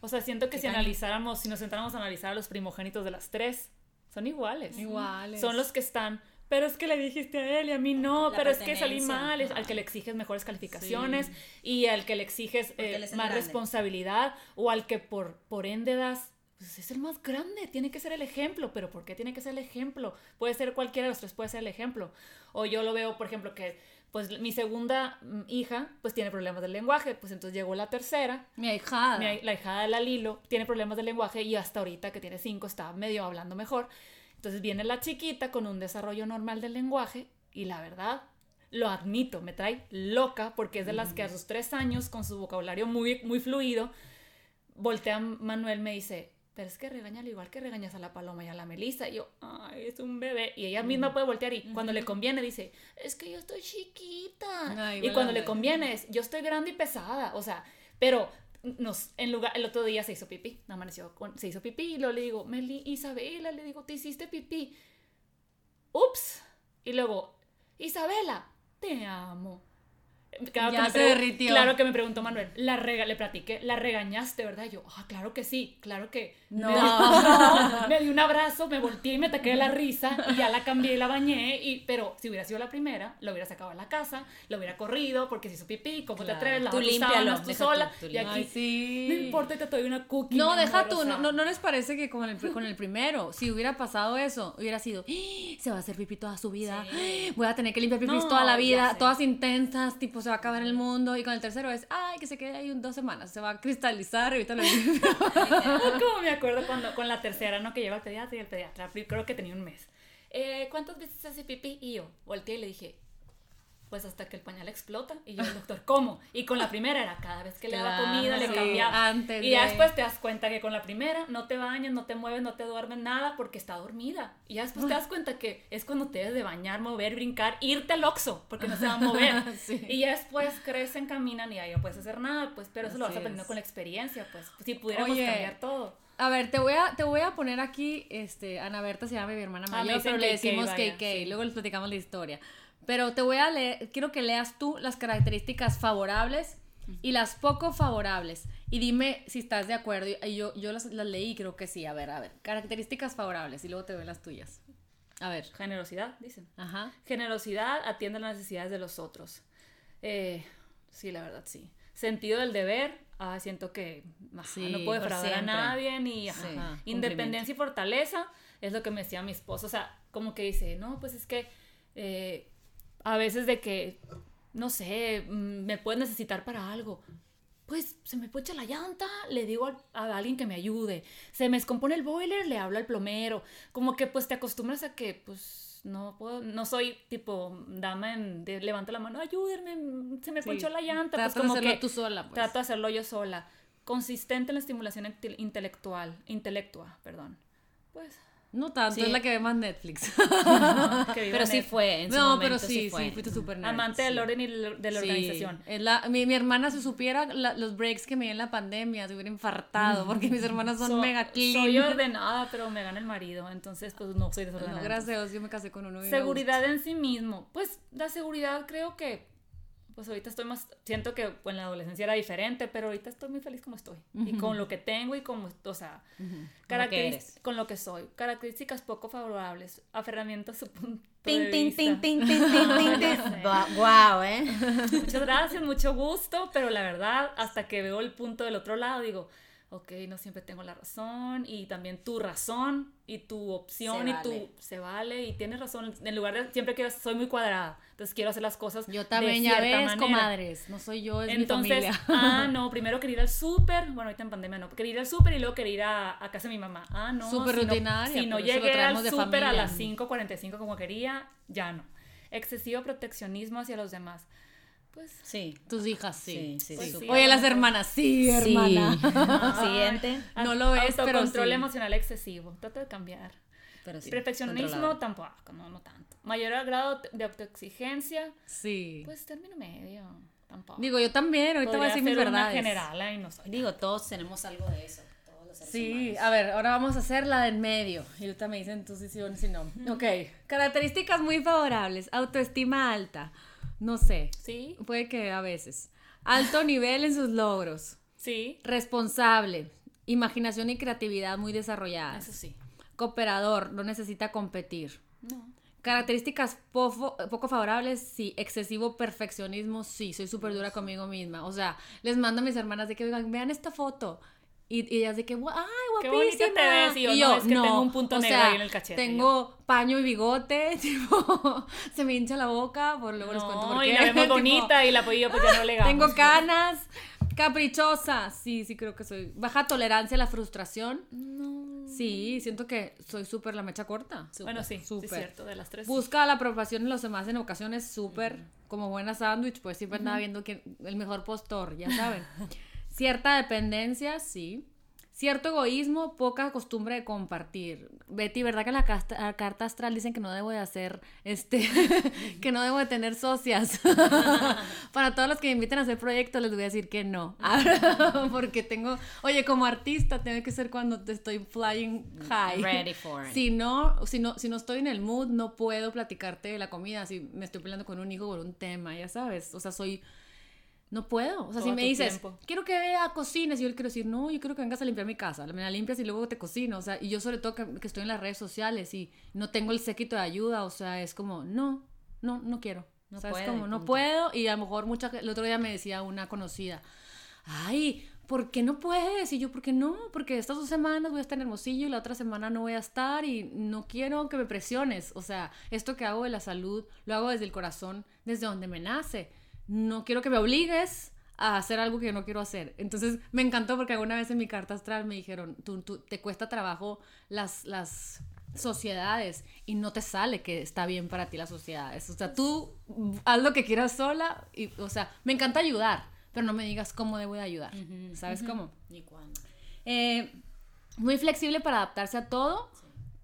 O sea, siento que si analizáramos, si nos sentáramos a analizar a los primogénitos de las tres, son iguales. Iguales. Son los que están, pero es que le dijiste a él y a mí no, La pero es que salí mal, es al que le exiges mejores calificaciones y al que le exiges eh, más grande. responsabilidad o al que por, por ende das, pues es el más grande, tiene que ser el ejemplo, pero ¿por qué tiene que ser el ejemplo? Puede ser cualquiera de los tres, puede ser el ejemplo. O yo lo veo, por ejemplo, que pues mi segunda mm, hija pues tiene problemas del lenguaje, pues entonces llegó la tercera Mi ahijada. mi- la hijada de la Lilo tiene problemas de lenguaje y hasta ahorita que tiene cinco está medio hablando mejor. Entonces viene la chiquita con un desarrollo normal del lenguaje y la verdad, lo admito, me trae loca porque es de las que a sus tres años con su vocabulario muy, muy fluido, voltea Manuel me dice, pero es que regañale igual que regañas a la paloma y a la melisa. Y yo, ay, es un bebé. Y ella misma puede voltear y cuando le conviene dice, es que yo estoy chiquita. Ay, y cuando le conviene es, yo estoy grande y pesada. O sea, pero nos, en lugar, el otro día se hizo pipí, amaneció, con, se hizo pipí y luego le digo, Meli, Isabela, le digo, te hiciste pipí. Ups. Y luego, Isabela, te amo. Claro Ya se derritió. Claro que me preguntó Manuel, la rega le platiqué, la regañaste, ¿verdad? Y yo, ah, claro que sí, claro que. No. <laughs> Me, di un abrazo, me volteé y me ataqué de la risa y ya la cambié y la bañé. Y, pero si hubiera sido la primera, lo hubiera sacado de la casa, lo hubiera corrido porque se hizo pipí, ¿cómo te Claro. atreves? Tú Lava tus límpialo, tú tú, sola. tú y aquí, Ay, sí. no importa, te doy una cookie. No, deja amor, o tú, sea. no, no, ¿no les parece que con el, con el primero, si hubiera pasado eso, hubiera sido, "¡Ah! se va a hacer pipí toda su vida, ¡Ah! voy a tener que limpiar pipí No, toda la vida, todas intensas, tipo se va a acabar el mundo, y con el tercero es, ay, que se quede ahí dos semanas, se va a cristalizar, ahorita lo. <laughs> Como me acuerdo cuando con la tercera, ¿no? Que lleva al pediatra y el pediatra, creo que tenía un mes. Eh, ¿Cuántas veces hace pipí? Y yo volteé y le dije, pues hasta que el pañal explota. Y yo, el <laughs> doctor, ¿cómo? Y con la primera era cada vez que le daba Claro, comida, le sí, cambiaba. antes y ya de- después te das cuenta que con la primera no te bañas, no te mueves, no te duermes nada porque está dormida. Y ya después te das cuenta que es cuando te debes de bañar, mover, brincar, irte al oxo, porque no se va a mover. <laughs> Sí. Y ya después crecen, caminan y ahí no puedes hacer nada, pues, pero eso lo vas Así aprendiendo es. con la experiencia, pues. Si pudiéramos Oye, cambiar todo. A ver, te voy a, te voy a poner aquí, este, Ana Berta se llama mi hermana Ah, mayor, pero le decimos KK, sí. luego les platicamos la historia. Pero te voy a leer, quiero que leas tú las características favorables y las poco favorables. Y dime si estás de acuerdo. Y yo, yo las, las leí creo que sí. A ver, a ver. Características favorables y luego te doy las tuyas. A ver. Generosidad, dicen. Ajá. Generosidad atiende las necesidades de los otros. Eh, sí, la verdad, sí. Sentido del deber, ah, siento que ajá, Sí, no puedo defraudar a nadie, ni ajá. Sí, Ajá, independencia y fortaleza, es lo que me decía mi esposo. O sea, como que dice, no, pues es que eh, a veces de que, no sé, mm, me puedes necesitar para algo. Pues se me pocha la llanta, le digo a, alguien que me ayude. Se me descompone el boiler, le hablo al plomero. Como que pues te acostumbras a que pues no puedo, no soy tipo dama en de levanto la mano, ayúdenme, se me Sí. ponchó la llanta. Tratas Pues como de hacerlo que tú sola, pues. trato de hacerlo yo sola. Consistente en la estimulación inte- intelectual, intelectua, perdón. Pues, No tanto, Sí. es la que ve más Netflix. <laughs> viva Pero sí fue, en su no, momento pero sí, sí, fue. fuiste súper nerd, Amante del sí. orden y de la Sí, organización. la- mi, mi hermana, si supiera la- los breaks que me di en la pandemia, se hubiera infartado, porque mis hermanas son So- mega clean. Soy ordenada, pero me gana el marido, entonces pues no soy No, desordenada. gracias a Dios, yo me casé con uno. y Seguridad en sí mismo. Pues la seguridad creo que, pues ahorita estoy más, siento que en la adolescencia era diferente, pero ahorita estoy muy feliz como estoy. Y con lo que tengo y como, o sea, características- eres. con lo que soy. Características poco favorables, aferramiento a su punto Tin, tin, tin, tin, tin, <laughs> tin, tin, Guau, ¿eh? Muchas gracias, mucho gusto, pero la verdad, hasta que veo el punto del otro lado, digo, ok, no siempre tengo la razón y también tu razón y tu opción Se y vale. tu se vale y tienes razón. En lugar de siempre quiero, soy muy cuadrada, entonces quiero hacer las cosas Yo de también, ya cierta ves, manera. comadres. No soy yo, es Entonces, mi familia. <laughs> ah, <laughs> no, primero quería ir al súper, bueno, ahorita en pandemia no, quería ir al súper y luego quería ir a, a casa de mi mamá. Ah, no, Súper si no- rutinaria, Si no, eso lo llegué al de súper a las 5.45 como quería, ya no. Excesivo proteccionismo hacia los demás. Pues Sí. Tus hijas, sí. Sí, sí, Pues sí. Oye, las hermanas, sí, hermana. <laughs> Siguiente. <laughs> No lo ves, pero Autocontrol sí. emocional excesivo. Trata de cambiar. Pero sí, Perfeccionismo controlado. tampoco, no, no tanto. Mayor grado de autoexigencia, Sí. pues término medio. Tampoco. Digo, yo también, ahorita voy a Podría decir mis verdades. general, ahí no soy. Digo, todos tenemos algo de eso. Todos los seres Sí, humanos. a ver, ahora vamos a hacer la del medio. Y ahorita me dicen tú si sí o si no. Ok, características muy favorables. Autoestima alta. No sé, Sí, puede que a veces. Alto nivel en sus logros. sí, Responsable. Imaginación y creatividad muy desarrolladas. eso sí. Cooperador, no necesita competir. No. Características poco favorables, sí. Excesivo perfeccionismo, sí. Soy súper dura conmigo misma. O sea, les mando a mis hermanas de que "Oigan, vean esta foto. Y, y ellas de que, "Gua- ¡ay, Qué guapísima! bonita te ves", y yo, "No, es que tengo un punto negro sea, ahí en el cachete", Tengo paño y bigote, <laughs> tipo, se me hincha la boca, por luego les cuento por No, qué. y la vemos <laughs> tipo, bonita y la apoyo pues ya no le Tengo canas, caprichosa. Sí, sí creo que soy. Baja tolerancia a la frustración. Sí, siento que soy súper la mecha corta. Bueno, sí, sí Súper. es cierto, de las tres. Busca la aprobación de los demás en ocasiones súper, como buena sándwich, pues siempre andaba viendo quién, el mejor postor, ya saben. <laughs> Cierta dependencia, sí. Cierto egoísmo, poca costumbre de compartir. Betty, ¿verdad que en la casta- la carta astral dicen que no debo de hacer, este, <laughs> que no debo de tener socias? <laughs> Para todos los que me inviten a hacer proyectos les voy a decir que no. <laughs> Porque tengo, oye, como artista tengo que ser cuando te estoy flying high. Ready for it. Si no, si no, si no estoy en el mood, no puedo platicarte de la comida. Si me estoy peleando con un hijo por un tema, ya sabes. O sea, soy. No puedo. O sea, si me dices, tiempo. quiero que vea cocines, yo le quiero decir, no, yo quiero que vengas a limpiar mi casa. Me la limpias y luego te cocino. O sea, y yo sobre todo que, que estoy en las redes sociales y no tengo el séquito de ayuda. O sea, es como, no, no, no quiero. No o sea, es como, no punto. puedo. Y a lo mejor mucha, el otro día me decía una conocida, ay, ¿por qué no puedes? Y yo, ¿por qué no? Porque estas dos semanas voy a estar en Hermosillo y la otra semana no voy a estar y no quiero que me presiones. O sea, esto que hago de la salud lo hago desde el corazón, desde donde me nace. No quiero que me obligues a hacer algo que yo no quiero hacer. Entonces me encantó porque alguna vez en mi carta astral me dijeron, tú, tú- te cuesta trabajo las, las sociedades y no te sale que está bien para ti las sociedades. O sea, tú haz lo que quieras sola y, o sea, me encanta ayudar, pero no me digas cómo debo de ayudar. ¿Sabes cómo? Ni cuándo. Eh, muy flexible para adaptarse a todo,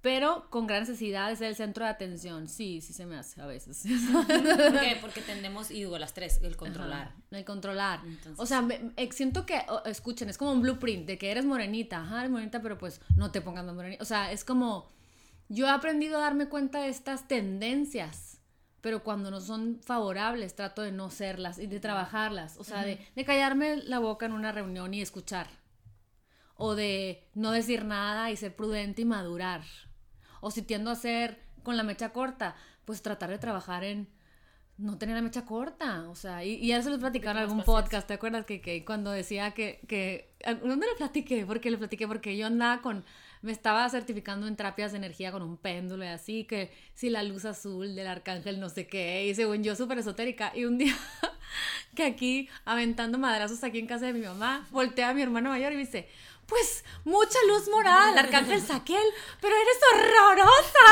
pero con gran necesidad de ser el centro de atención. Sí, sí se me hace a veces. <laughs> ¿Por qué? Porque tendemos, y digo, las tres, el controlar. Ajá, el controlar. Entonces, o sea, me- me- siento que, escuchen, es como un blueprint de que eres morenita, ajá, eres morenita, pero pues no te pongas más morenita. O sea, es como, yo he aprendido a darme cuenta de estas tendencias pero cuando no son favorables trato de no serlas y de trabajarlas, o sea, de, de callarme la boca en una reunión y escuchar, o de no decir nada y ser prudente y madurar, o si tiendo a ser con la mecha corta, pues tratar de trabajar en no tener la mecha corta, o sea, y, y ya se los platicaron en algún podcast, ¿te acuerdas que, que cuando decía que, que, ¿dónde lo platiqué? Porque le platiqué, porque yo andaba con, me estaba certificando en terapias de energía con un péndulo y así, que si la luz azul del arcángel no sé qué, y según yo súper esotérica, y un <laughs> día que aquí, aventando madrazos aquí en casa de mi mamá, voltea a mi hermano mayor y me dice, pues mucha luz moral, Arcángel <laughs> Saquel, pero eres horrorosa.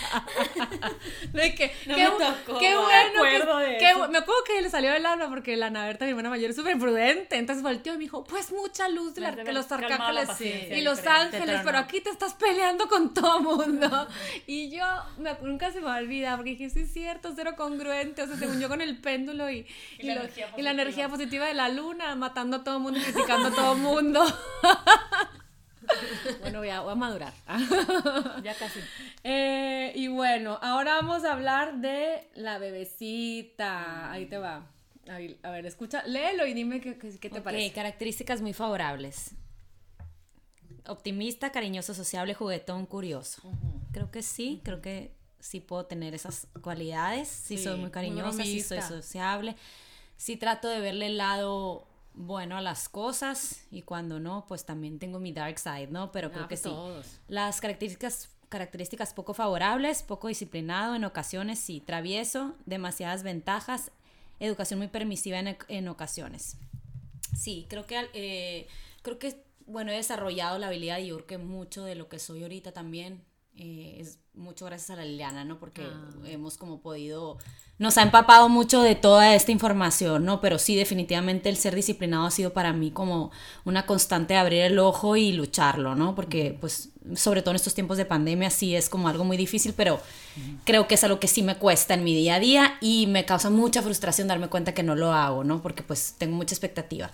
<laughs> de que, No qué, me tocó, qué no me bueno. acuerdo que, de qué eso. bu- me acuerdo que le salió del alma porque la Naberta, mi hermana mayor, es súper prudente. Entonces volteó y me dijo, pues mucha luz de, la- de los arcángeles y los ángeles, pero aquí te estás peleando con todo mundo. y yo me nunca se me va a olvidar porque dije, sí es cierto, cero congruente. O sea, según yo con el péndulo y, Y la lo- energía y la positiva. energía positiva de la luna, matando a todo el mundo y criticando a todo <laughs> el mundo. <laughs> bueno, voy a, voy a madurar. <laughs> Ya casi. Eh, y bueno, ahora vamos a hablar de la bebecita. Ahí te va. Ahí, a ver, escucha, léelo y dime qué, qué- te Ok, parece. características muy favorables. Optimista, cariñoso, sociable, juguetón, curioso. Creo que sí, creo que sí puedo tener esas cualidades. Sí, Sí, soy muy muy cariñosa, sí soy sociable. Sí trato de verle el lado bueno a las cosas y cuando no, pues también tengo mi dark side, ¿no? Pero creo Ah, que pues sí. todos. Las características, características poco favorables, poco disciplinado, en ocasiones sí, travieso, demasiadas ventajas, educación muy permisiva en, en ocasiones. Sí, creo que, eh, creo que, bueno, he desarrollado la habilidad y yo creo que mucho de lo que soy ahorita también eh, es mucho gracias a la Liliana, ¿no? Porque Ah. hemos como podido, nos ha empapado mucho de toda esta información, ¿no? Pero sí, definitivamente el ser disciplinado ha sido para mí como una constante de abrir el ojo y lucharlo, ¿no? Porque, pues, sobre todo en estos tiempos de pandemia sí es como algo muy difícil, pero creo que es algo que sí me cuesta en mi día a día y me causa mucha frustración darme cuenta que no lo hago, ¿no? Porque, pues, tengo mucha expectativa.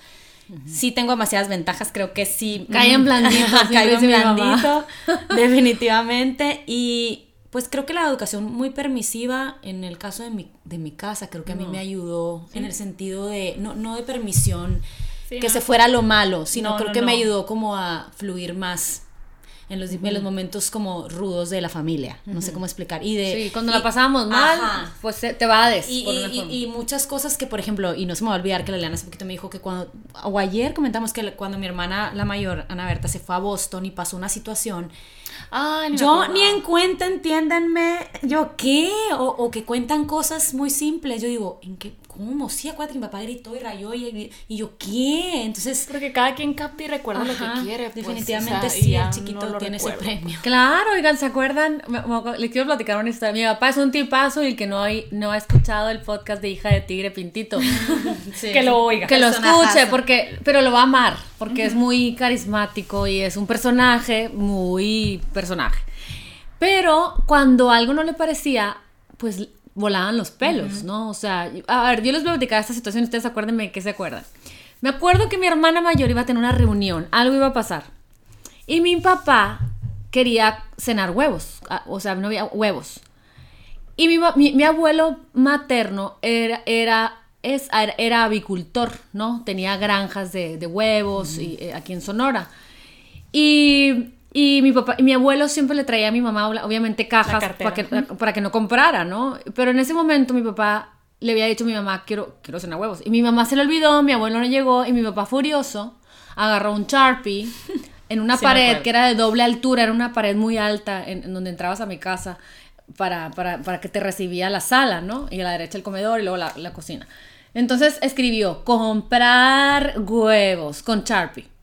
Sí tengo demasiadas ventajas, creo que sí. Cae en blandito, mi mamá. blandito, <laughs> definitivamente. Y pues creo que la educación muy permisiva en el caso de mi, de mi casa, creo que a mí me ayudó en el sentido de, no, no de permisión, Sí, que no. se fuera lo malo, sino No, creo que me ayudó como a fluir más. En los, en los momentos como rudos de la familia, no sé cómo explicar. Y de, Sí, cuando y- la pasamos mal, Ajá. pues te te vades. y, por y- muchas cosas que, por ejemplo, y no se me va a olvidar que la Leana hace poquito me dijo que cuando, o ayer comentamos que cuando mi hermana, la mayor, Ana Berta, se fue a Boston y pasó una situación, Ay, yo ni en cuenta, entiéndanme, yo qué, o, o que cuentan cosas muy simples, yo digo, ¿en qué? ¿Cómo? Sí, acuérdate que mi papá gritó y rayó y, y yo qué, entonces... Porque cada quien capta y recuerda lo que quiere. pues, definitivamente o sea, y sí, el chiquito no lo tiene ese recuerdo. premio. Claro, oigan, ¿se acuerdan? Les quiero platicar una historia. Mi papá es un tipazo y el que no, hay, no ha escuchado el podcast de Hija de Tigre Pintito. <laughs> Que lo oiga. que lo escuche, porque, pero lo va a amar, porque es muy carismático y es un personaje, muy personaje. Pero cuando algo no le parecía, pues volaban los pelos, ¿no? O sea, a ver, yo les voy a platicar esta situación, ustedes acuérdenme de qué se acuerdan. Me acuerdo que mi hermana mayor iba a tener una reunión, algo iba a pasar. Y mi papá quería cenar huevos, o sea, no había huevos. Y mi, mi- mi abuelo materno era, era, es, era avicultor, ¿no? Tenía granjas de, de huevos y, eh, aquí en Sonora. Y, y mi papá, y mi abuelo siempre le traía a mi mamá, obviamente, cajas para que, para que no comprara, ¿no? Pero en ese momento mi papá le había dicho a mi mamá, quiero, quiero cenar huevos. Y mi mamá se le olvidó, mi abuelo no llegó, y mi papá furioso agarró un Sharpie <laughs> en una Sí pared que era de doble altura, era una pared muy alta en, en donde entrabas a mi casa para, para, para que te recibía la sala, ¿no? Y a la derecha el comedor y luego la, la cocina. Entonces escribió, comprar huevos con Sharpie.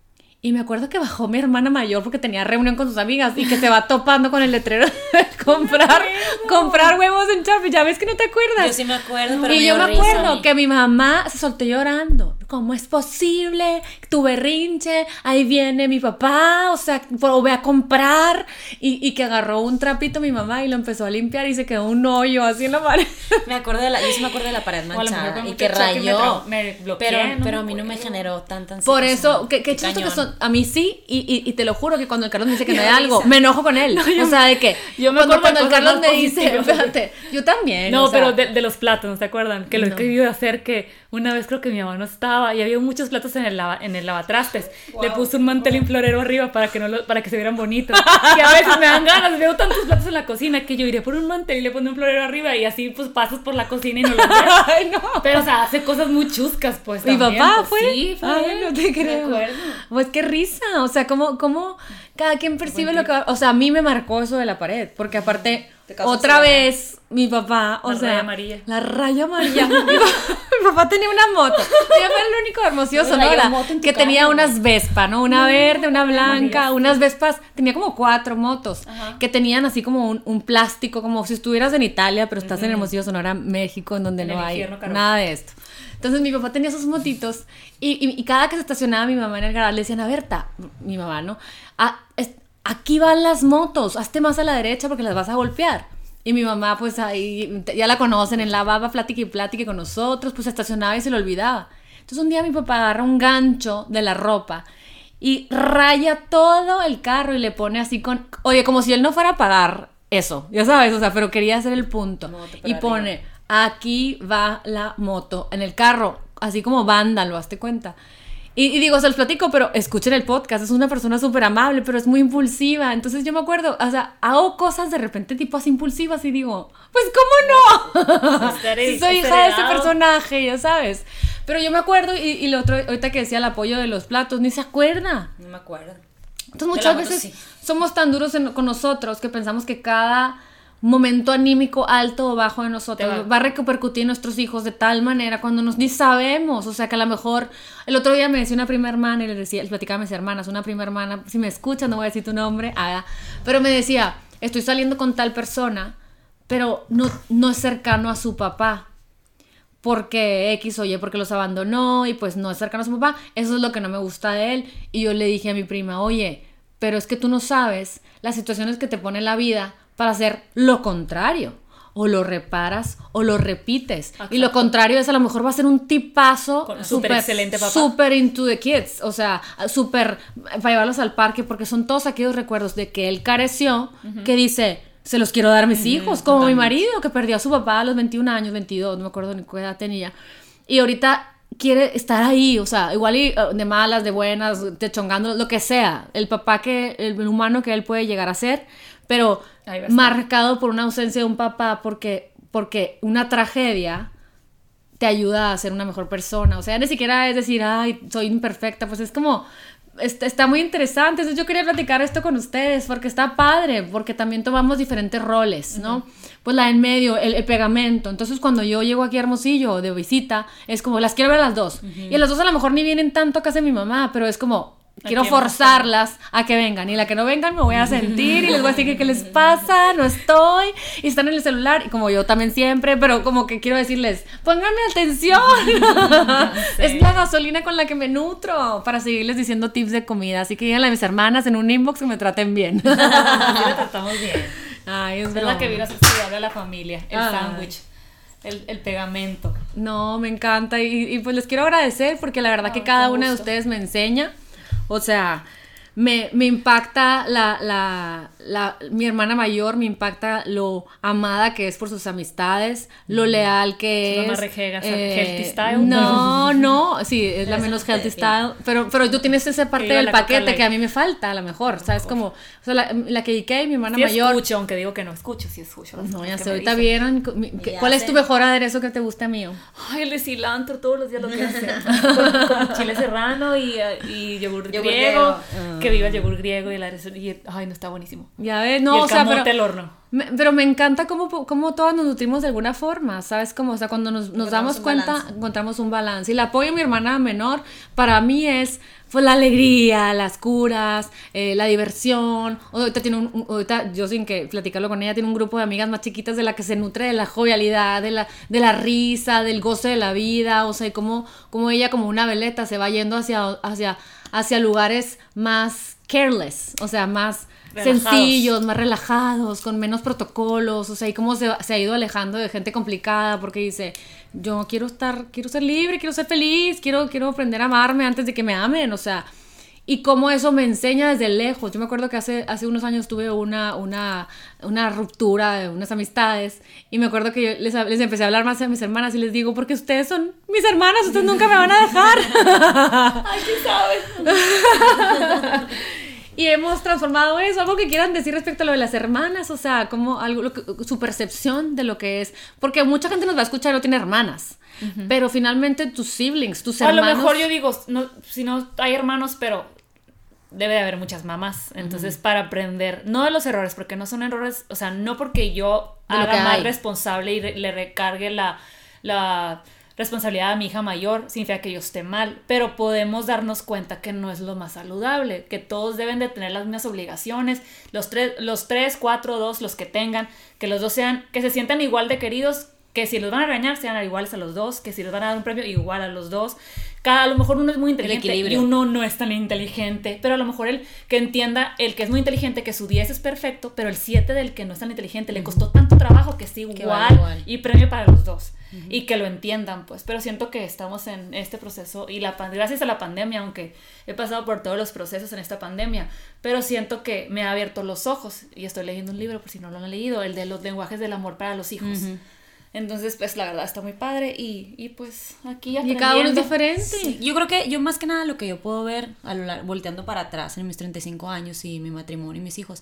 Y me acuerdo que bajó mi hermana mayor porque tenía reunión con sus amigas y que se va <laughs> topando con el letrero de <laughs> comprar, comprar huevos en Sharpie. Ya ves que no te acuerdas. Yo sí me acuerdo, pero y me yo me acuerdo que mi mamá se soltó llorando. ¿Cómo es posible? Tu berrinche, ahí viene mi papá, o sea, voy a comprar. Y, y, que agarró un trapito mi mamá y lo empezó a limpiar y se quedó un hoyo así en la pared. <laughs> Me acuerdo de la, yo sí me acuerdo de la pared manchada y que rayó. Me, pero, pero a mí no me generó tanta ansiedad. Por eso, qué, qué que son. A mí sí, y, y, y, te lo juro que cuando el Carlos me dice que <laughs> no hay algo, me enojo con él. <laughs> o sea, de que. Yo me cuando, cuando el Carlos me dice, fíjate, yo también. No, pero de, de, los platos, ¿no se acuerdan? Que lo he querido hacer que una vez creo que mi mamá no estaba y había muchos platos en el, lava, en el lavatrastes. Le puse un mantel florero arriba para que, no lo, para que se vieran bonitos. <laughs> Y a veces me dan ganas, veo tantos platos en la cocina que yo iría por un mantel y le pongo un florero arriba y así pues pasas por la cocina y no lo ves. <laughs> Ay, no. Pero o sea, hace cosas muy chuscas pues. Mi papá pues, fue. Sí, fue. Ay, no te creo. Pues qué risa. O sea, cómo, cómo cada quien percibe lo que va. O sea, a mí me marcó eso de la pared. Porque aparte otra vez, mi papá, o la sea, raya amarilla. la raya amarilla. <laughs> mi, papá, mi, papá, tenía una moto. Yo fue el único hermosillo Sonora que carro, tenía unas Vespa, ¿no? Una verde, una blanca, unas Vespas. Tenía como cuatro motos Ajá. que tenían así como un, un, plástico, como si estuvieras en Italia, pero estás uh -huh. en Hermosillo Sonora, México, en donde en no hay nada de esto. Entonces mi papá tenía sus motitos y, y, y, cada que se estacionaba mi mamá en el garaje le decían, a Berta, mi mamá, ¿no? Aquí van las motos, hazte más a la derecha porque las vas a golpear. Y mi mamá, pues ahí, ya la conocen, en la baba, plática y plática con nosotros, pues estacionaba y se lo olvidaba. Entonces un día mi papá agarra un gancho de la ropa y raya todo el carro y le pone así con, oye, como si él no fuera a pagar eso, ya sabes, o sea, pero quería hacer el punto. y pone, aquí va la moto en el carro, así como vándalo, hazte cuenta. Y, y, digo, se los platico, pero escuchen el podcast. Es una persona súper amable, pero es muy impulsiva. Entonces yo me acuerdo, o sea, hago cosas de repente tipo así impulsivas y digo, pues ¿cómo no? <laughs> <laughs> si soy hija de ese personaje, ya sabes. Pero yo me acuerdo, y, y, lo otro, ahorita que decía el apoyo de los platos, ni se acuerda. No me acuerdo. Entonces muchas veces sí. somos tan duros en, con nosotros que pensamos que cada momento anímico alto o bajo de nosotros va. va. a repercutir en nuestros hijos de tal manera cuando nos ni sabemos, o sea que a lo mejor el otro día me decía una prima hermana y les decía, les platicaba a mis hermanas, una prima hermana, si me escuchan no voy a decir tu nombre, pero me decía, estoy saliendo con tal persona, pero no, no es cercano a su papá, porque X o Y, porque los abandonó y pues no es cercano a su papá, eso es lo que no me gusta de él, y yo le dije a mi prima, oye, pero es que tú no sabes las situaciones que te pone la vida para hacer lo contrario. O lo reparas o lo repites. Exacto. Y lo contrario es a lo mejor va a ser un tipazo súper excelente papá. Súper into the kids. O sea, súper para llevarlos al parque porque son todos aquellos recuerdos de que él careció uh -huh. que dice, se los quiero dar a mis hijos. Como Totalmente. mi marido que perdió a su papá a los 21 años, 22, no me acuerdo ni qué edad tenía. Y ahorita quiere estar ahí, o sea, igual y uh, de malas, de buenas, te chongando, lo que sea. El papá que, el humano que él puede llegar a ser, pero marcado por una ausencia de un papá porque, porque una tragedia te ayuda a ser una mejor persona. O sea, ni siquiera es decir, ay, soy imperfecta, pues es como, está, muy interesante. Entonces yo quería platicar esto con ustedes porque está padre, porque también tomamos diferentes roles, ¿no? Uh -huh. Pues la en medio, el, el, pegamento. Entonces cuando yo llego aquí a Hermosillo de visita, es como, las quiero ver a las dos. Uh -huh. Y a las dos a lo mejor ni vienen tanto a casa de mi mamá, pero es como, quiero forzarlas a que vengan y la que no vengan me voy a sentir y les voy a decir que qué les pasa, no estoy y están en el celular y como yo también siempre, pero como que quiero decirles, pónganme atención. <laughs> sí. Es la gasolina con la que me nutro para seguirles diciendo tips de comida, así que díganle a mis hermanas en un inbox que me traten bien. <laughs> sí, la tratamos bien. Ay, es, la que vino a estudiarle a la familia, el sándwich. El, el, pegamento. No, me encanta y, y, pues les quiero agradecer porque la verdad Ay, que cada una de ustedes me enseña. O sea, me, me impacta la, la, la, mi hermana mayor, me impacta lo amada que es por sus amistades, lo leal que es. Más rejega, eh, healthy style. No, no, sí, es la menos healthy style, pero, pero tú tienes esa parte del paquete que a mí me falta, a lo mejor, ¿sabes? Como, o sea, la, la que dediqué, mi hermana sí mayor. escucho, aunque digo que no escucho, sí escucho. No, ya sé, ahorita vieron, ¿cuál es tu mejor aderezo que te gusta mío? Ay, el de cilantro, todos los días lo que hacer. <laughs> con, con, chile serrano y, y yogur, yogur griego, griego. Uh. que viva el yogur griego y el aderezo, y, ay, no está buenísimo. Ya ves, no, y el o sea, pero, horno. me- pero me encanta cómo, cómo todas nos nutrimos de alguna forma, ¿sabes? Como, o sea, cuando nos, nos damos cuenta, balance. encontramos un balance. Y el apoyo de mi hermana menor, para mí es pues la alegría, las curas, eh, la diversión. Ahorita tiene un, un- ahorita yo sin que platicarlo con ella, tiene un grupo de amigas más chiquitas de la que se nutre de la jovialidad, de la, de la risa, del goce de la vida, o sea, y cómo, cómo ella como una veleta se va yendo hacia, hacia, hacia lugares más careless, o sea, más Relajados. sencillos, más relajados, con menos protocolos, o sea, y cómo se, se ha ido alejando de gente complicada porque dice, yo quiero estar, quiero ser libre, quiero ser feliz, quiero, quiero aprender a amarme antes de que me amen, o sea, y cómo eso me enseña desde lejos. Yo me acuerdo que hace, hace unos años tuve una, una, una ruptura de unas amistades y me acuerdo que yo les, les empecé a hablar más a mis hermanas y les digo, porque ustedes son mis hermanas, ustedes nunca me van a dejar. <laughs> Ay, sí sabes. <laughs> Y hemos transformado eso, algo que quieran decir respecto a lo de las hermanas, o sea, como algo, lo que- su percepción de lo que es, porque mucha gente nos va a escuchar y no tiene hermanas, pero finalmente tus siblings, tus O a hermanos... lo mejor yo digo, no, si no hay hermanos, pero debe de haber muchas mamás. Entonces, para aprender, no de los errores, porque no son errores, o sea, no porque yo haga más responsable y re- le recargue la, la responsabilidad a mi hija mayor, significa que yo esté mal, pero podemos darnos cuenta que no es lo más saludable, que todos deben de tener las mismas obligaciones, los tres, los tres, cuatro, dos, los que tengan, que los dos sean, que se sientan igual de queridos, que si los van a regañar sean iguales a los dos, que si les van a dar un premio igual a los dos. Cada, a lo mejor uno es muy inteligente y uno no es tan inteligente, pero a lo mejor el que entienda, el que es muy inteligente, que su 10 es perfecto, pero el 7 del que no es tan inteligente le costó tanto trabajo que es igual, vale igual. y premio para los dos. Y que lo entiendan, pues. Pero siento que estamos en este proceso y la gracias a la pandemia, aunque he pasado por todos los procesos en esta pandemia, pero siento que me ha abierto los ojos y estoy leyendo un libro, por si no lo han leído, el de los lenguajes del amor para los hijos. Entonces, pues la verdad está muy padre y, y pues aquí Y cada uno es aprendiendo. diferente. Sí, yo creo que yo más que nada lo que yo puedo ver a lo volteando para atrás en mis 35 años y mi matrimonio y mis hijos,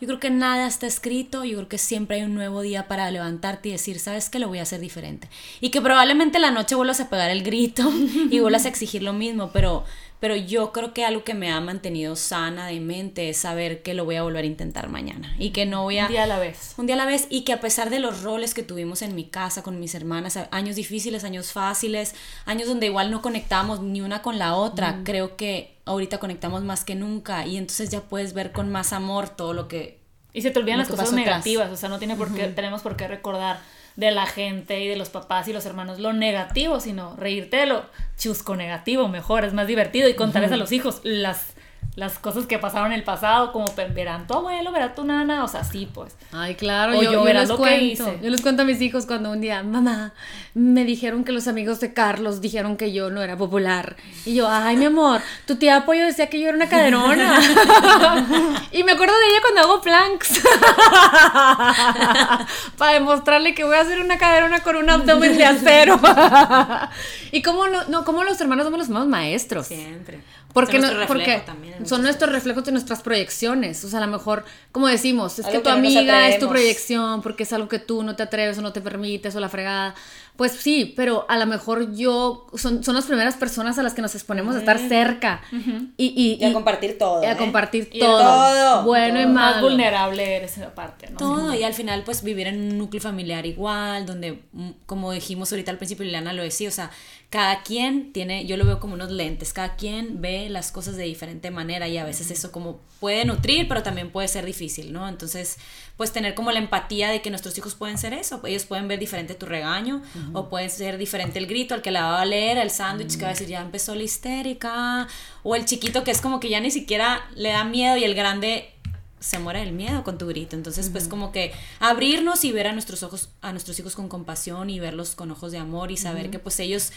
yo creo que nada está escrito, yo creo que siempre hay un nuevo día para levantarte y decir, sabes que lo voy a hacer diferente. Y que probablemente la noche vuelvas a pegar el grito <laughs> y vuelvas a exigir lo mismo, pero, pero yo creo que algo que me ha mantenido sana de mente es saber que lo voy a volver a intentar mañana y que no voy a... Un día a la vez. Un día a la vez y que a pesar de los roles que tuvimos en mi casa con mis hermanas, años difíciles, años fáciles, años donde igual no conectábamos ni una con la otra, creo que ahorita conectamos más que nunca y entonces ya puedes ver con más amor todo lo que... Y se te olvidan las cosas atrás. negativas, o sea, no tiene por qué, tenemos por qué recordar de la gente y de los papás y los hermanos lo negativo, sino reírte de lo chusco negativo, mejor, es más divertido y contarles a los hijos las, las cosas que pasaron en el pasado, como "Pe- verán tu abuelo, verá tu nana, o sea, sí, pues. Ay, claro, O yo, yo les que cuento. hice. Yo les cuento a mis hijos cuando un día, mamá, me dijeron que los amigos de Carlos dijeron que yo no era popular. Y yo, ay, mi amor, tu tía Apoyo decía que yo era una caderona. <laughs> <laughs> y me acuerdo de ella cuando hago planks. <laughs> Para demostrarle que voy a hacer una caderona con un abdomen de acero. y cómo, no, no, cómo los hermanos somos los mismos maestros. Siempre. Porque, Son no, porque también son nuestros reflejos de nuestras proyecciones. O sea, a lo mejor, como decimos, es Algo que tu que amiga es tu proyección porque es algo que tú no te atreves o no te permites o la fregada. Pues sí, pero a lo mejor yo, son, son las primeras personas a las que nos exponemos a estar cerca y, y, Y a y- compartir todo. y a ¿eh? compartir Y todo, todo, bueno y todo. Más malo. vulnerable eres aparte, ¿no? Todo, y al final pues vivir en un núcleo familiar igual, donde mm, como dijimos ahorita al principio, Liliana lo decía, o sea, cada quien tiene, yo lo veo como unos lentes, cada quien ve las cosas de diferente manera y a veces eso como puede nutrir, pero también puede ser difícil, ¿no? Entonces, pues tener como la empatía de que nuestros hijos pueden ser eso, ellos pueden ver diferente tu regaño o puede ser diferente el grito al que la va a leer, el sándwich que va a decir ya empezó la histérica, o el chiquito que es como que ya ni siquiera le da miedo y el grande se muere del miedo con tu grito. Entonces, pues como que abrirnos y ver a nuestros ojos, a nuestros hijos con compasión y verlos con ojos de amor y saber que pues ellos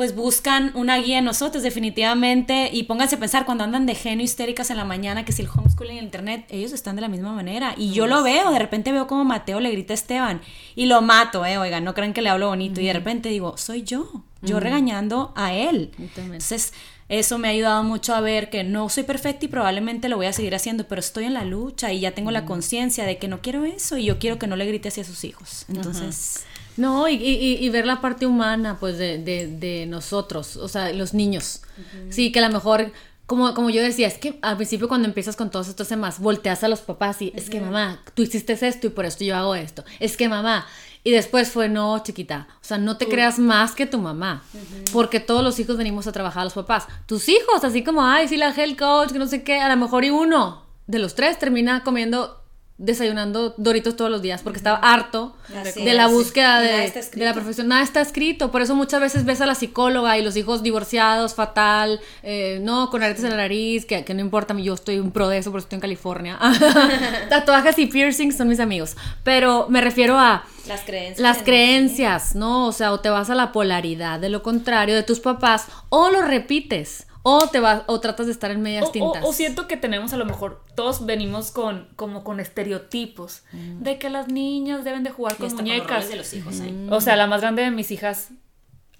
pues buscan una guía en nosotros definitivamente. Y pónganse a pensar cuando andan de genio histéricas en la mañana que si el homeschooling en internet ellos están de la misma manera. Y yo lo veo de repente veo como Mateo le grita a Esteban y lo mato eh oigan no crean que le hablo bonito. Y de repente digo soy yo yo regañando a él. Entonces eso me ha ayudado mucho a ver que no soy perfecta y probablemente lo voy a seguir haciendo, pero estoy en la lucha y ya tengo la conciencia de que no quiero eso y yo quiero que no le grite hacia sus hijos. Entonces, No, y, y- y ver la parte humana, pues, de, de- de nosotros, o sea, los niños. Sí, que a lo mejor como, como yo decía, es que al principio cuando empiezas con todos estos temas, volteas a los papás y es que mamá, tú hiciste esto y por esto yo hago esto. Es que mamá, y después fue, no, chiquita, o sea, no te creas más que tu mamá, porque todos los hijos venimos a trabajar a los papás. Tus hijos, así como, ay, sí, la health coach, que no sé qué, a lo mejor y uno de los tres termina comiendo desayunando Doritos todos los días porque estaba harto de la búsqueda de, de, la perfección. Nada está escrito. Por eso muchas veces ves a la psicóloga y los hijos divorciados, fatal, eh, no, con aretes en la nariz, que, que, no importa, yo estoy un pro de eso, porque estoy en California. <laughs> Tatuajes y piercings son mis amigos. Pero me refiero a... Las creencias. Las creencias, ¿no? O sea, o te vas a la polaridad de lo contrario de tus papás o lo repites. O te vas, o tratas de estar en medias tintas. O, siento que tenemos a lo mejor, todos venimos con, como con estereotipos mm. de que las niñas deben de jugar con muñecas. de los hijos ahí. O sea, la más grande de mis hijas.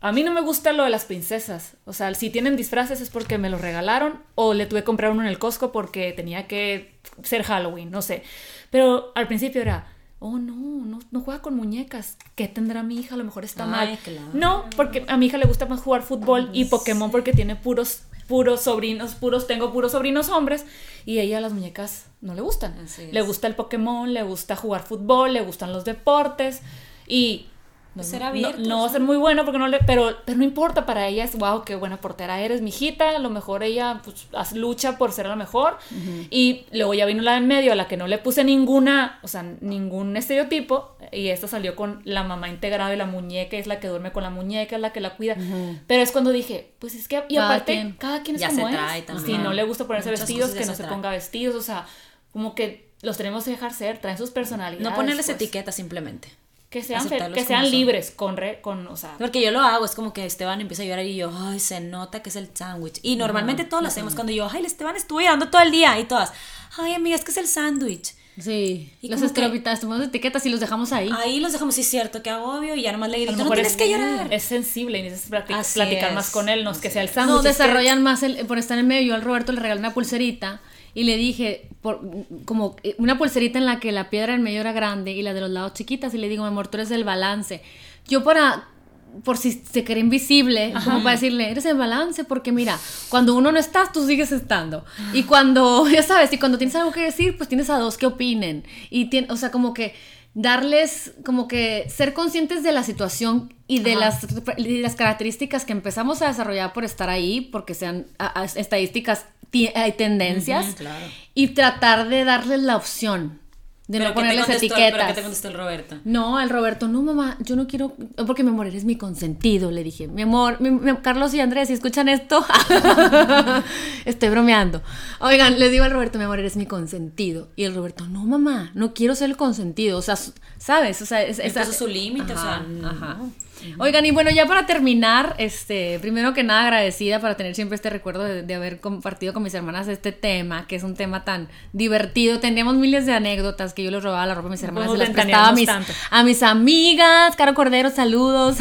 A mí no me gusta lo de las princesas. O sea, si tienen disfraces es porque me los regalaron o le tuve que comprar uno en el Costco porque tenía que ser Halloween, no sé. Pero al principio era, oh no, no, no juega con muñecas, ¿qué tendrá mi hija? A lo mejor está mal. No, porque a mi hija le gusta más jugar fútbol y Pokémon porque tiene puros puros sobrinos, puros, tengo puros sobrinos hombres y ella las muñecas no le gustan. Le gusta el Pokémon, le gusta jugar fútbol, le gustan los deportes y no, no, va a ser muy bueno porque no le, pero, pero no importa para ella es wow qué buena portera eres mijita a lo mejor ella pues, lucha por ser la mejor y luego ya vino la de en medio a la que no le puse ninguna o sea ningún estereotipo y esta salió con la mamá integrada y la muñeca es la que duerme con la muñeca es la que la cuida. Pero es cuando dije pues es que y aparte cada quien es como es. si no le gusta ponerse vestidos que no se, ponga vestidos o sea como que los tenemos que dejar ser traen sus personalidades no ponerles pues. etiquetas simplemente. Que sean, que sean libres con, re, con, o sea... Porque yo lo hago, es como que Esteban empieza a llorar y yo, ay, se nota que es el sándwich. Y normalmente todos lo hacemos cuando yo, ay, Esteban estuvo llorando todo el día y todas, ay, amiga, es que es el sándwich. Sí, y los tomamos etiquetas y los dejamos ahí. Ahí los dejamos, sí, cierto, que agobio y ya nomás le grito, no tienes que llorar. Es sensible y necesitas platicar más con él, no es que sea el sándwich. No, desarrollan más, el, por estar en medio, yo al Roberto le regalé una pulserita y le dije, por, como eh, una pulserita en la que la piedra en medio era grande y la de los lados chiquitas, y le digo, mi amor, tú eres el balance. Yo para, por si se cree invisible, como para decirle, eres el balance, porque mira, cuando uno no está, tú sigues estando. Y cuando, <laughs> ya sabes, y cuando tienes algo que decir, pues tienes a dos que opinen. Y tiene, o sea, como que darles, como que ser conscientes de la situación y de, las, las características que empezamos a desarrollar por estar ahí, porque sean estadísticas hay tendencias y tratar de darles la opción de no ponerles etiquetas. ¿Pero qué te contestó el Roberto? No, el Roberto, no mamá, yo no quiero, porque mi amor, eres mi consentido, le dije. Mi amor, Carlos y Andrés, si escuchan esto, <laughs> estoy bromeando. Oigan, le digo al Roberto, mi amor, eres mi consentido. Y el Roberto, no mamá, no quiero ser el consentido. O sea, ¿sabes? O sea, es, es, su límite, o sea, ajá. Oigan, y bueno, ya para terminar, este, primero que nada agradecida para tener siempre este recuerdo de, haber compartido con mis hermanas este tema, que es un tema tan divertido. Teníamos miles de anécdotas que yo les robaba la ropa a mis hermanas, se las prestaba a mis, a mis amigas. Caro Cordero, saludos.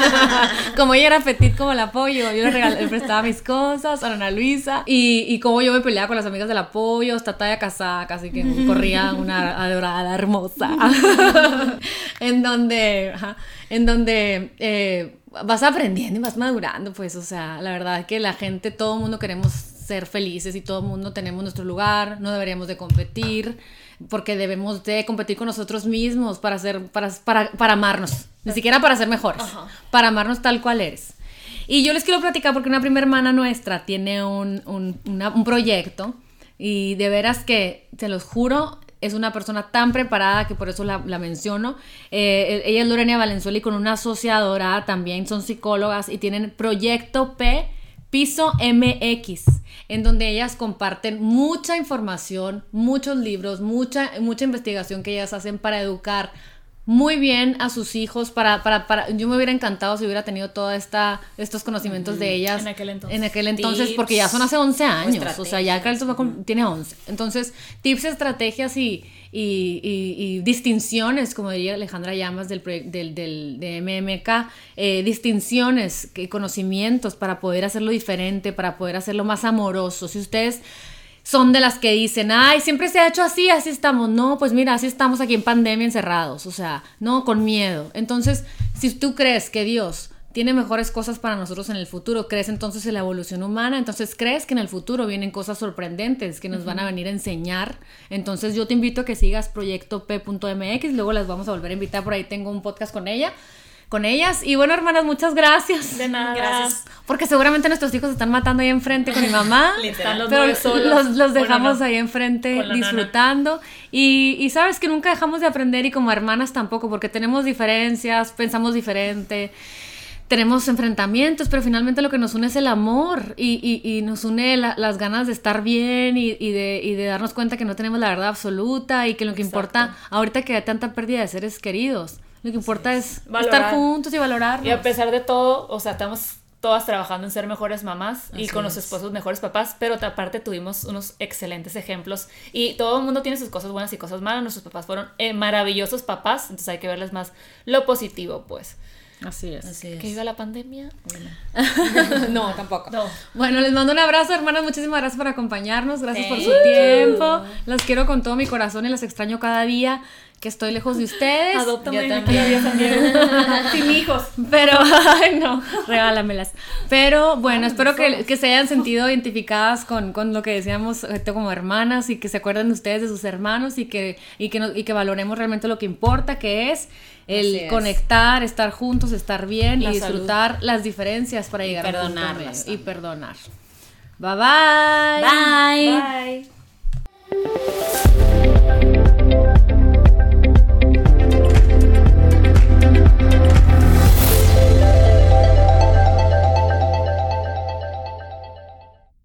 <laughs> como ella era petit como el apoyo, yo le, prestaba mis cosas a Ana Luisa. Y, y como yo me peleaba con las amigas del apoyo, hasta talla casada, casi que corría una adorada hermosa. <laughs> en donde en donde eh, vas aprendiendo y vas madurando, pues, o sea, la verdad que la gente, todo el mundo queremos ser felices y todo el mundo tenemos nuestro lugar, no deberíamos de competir, porque debemos de competir con nosotros mismos para, ser, para, para, para amarnos, ni siquiera para ser mejores, para amarnos tal cual eres. Y yo les quiero platicar porque una primera hermana nuestra tiene un, un, un proyecto y de veras que, te los juro, es una persona tan preparada que por eso la, menciono. Eh, ella es Lorena Valenzuela con una asociadora también son psicólogas y tienen Proyecto P Piso MX, en donde ellas comparten mucha información, muchos libros, mucha, mucha investigación que ellas hacen para educar muy bien a sus hijos para, para, para, yo me hubiera encantado si hubiera tenido todos estos conocimientos de ellas en aquel entonces, en aquel entonces porque ya son hace 11 años, o sea, ya Carlos tiene 11. Entonces, tips, estrategias y, y, y, distinciones, como diría Alejandra Llamas del, del, del de MMK, eh, distinciones, conocimientos para poder hacerlo diferente, para poder hacerlo más amoroso. Si ustedes son de las que dicen, ay, siempre se ha hecho así, así estamos. No, pues mira, así estamos aquí en pandemia encerrados, o sea, no, con miedo. Entonces, si tú crees que Dios tiene mejores cosas para nosotros en el futuro. Crees entonces en la evolución humana, entonces crees que en el futuro vienen cosas sorprendentes que nos van a venir a enseñar. Entonces yo te invito a que sigas proyecto P.mx, luego las vamos a volver a invitar, por ahí tengo un podcast con ella. Con ellas. Y bueno, hermanas, muchas gracias. De nada. Gracias. Porque seguramente nuestros hijos se están matando ahí enfrente con mi mamá. <laughs> Están los pero solos. los, dejamos ahí enfrente disfrutando. Y, y sabes que nunca dejamos de aprender y como hermanas tampoco, porque tenemos diferencias, pensamos diferente tenemos enfrentamientos, pero finalmente lo que nos une es el amor y, y- y nos une la- las ganas de estar bien y, y de, y de darnos cuenta que no tenemos la verdad absoluta y que lo que importa ahorita que hay tanta pérdida de seres queridos, lo que importa es estar Valorar. juntos y valorarnos. Y a pesar de todo, o sea, estamos todas trabajando en ser mejores mamás y Así con los es. esposos mejores papás, pero otra parte tuvimos unos excelentes ejemplos y todo el mundo tiene sus cosas buenas y cosas malas. Nuestros papás fueron eh, maravillosos papás, entonces hay que verles más lo positivo, pues. Así es. Así es. Que viva la pandemia. <laughs> no, tampoco. No. Bueno, les mando un abrazo, hermanas. Muchísimas gracias por acompañarnos. Gracias por su tiempo. Las quiero con todo mi corazón y las extraño cada día que estoy lejos de ustedes. Adóptame Yo también. <laughs> Sin hijos. Pero, <laughs> ay, no, regálamelas. Pero bueno, espero que, que se hayan sentido identificadas con, con lo que decíamos ahorita como hermanas y que se acuerden ustedes de sus hermanos y que, y que, y que valoremos realmente lo que importa, que es el es. conectar, estar juntos, estar bien La y salud. disfrutar las diferencias para llegar a medio. y perdonar. Bye bye. Bye. Bye.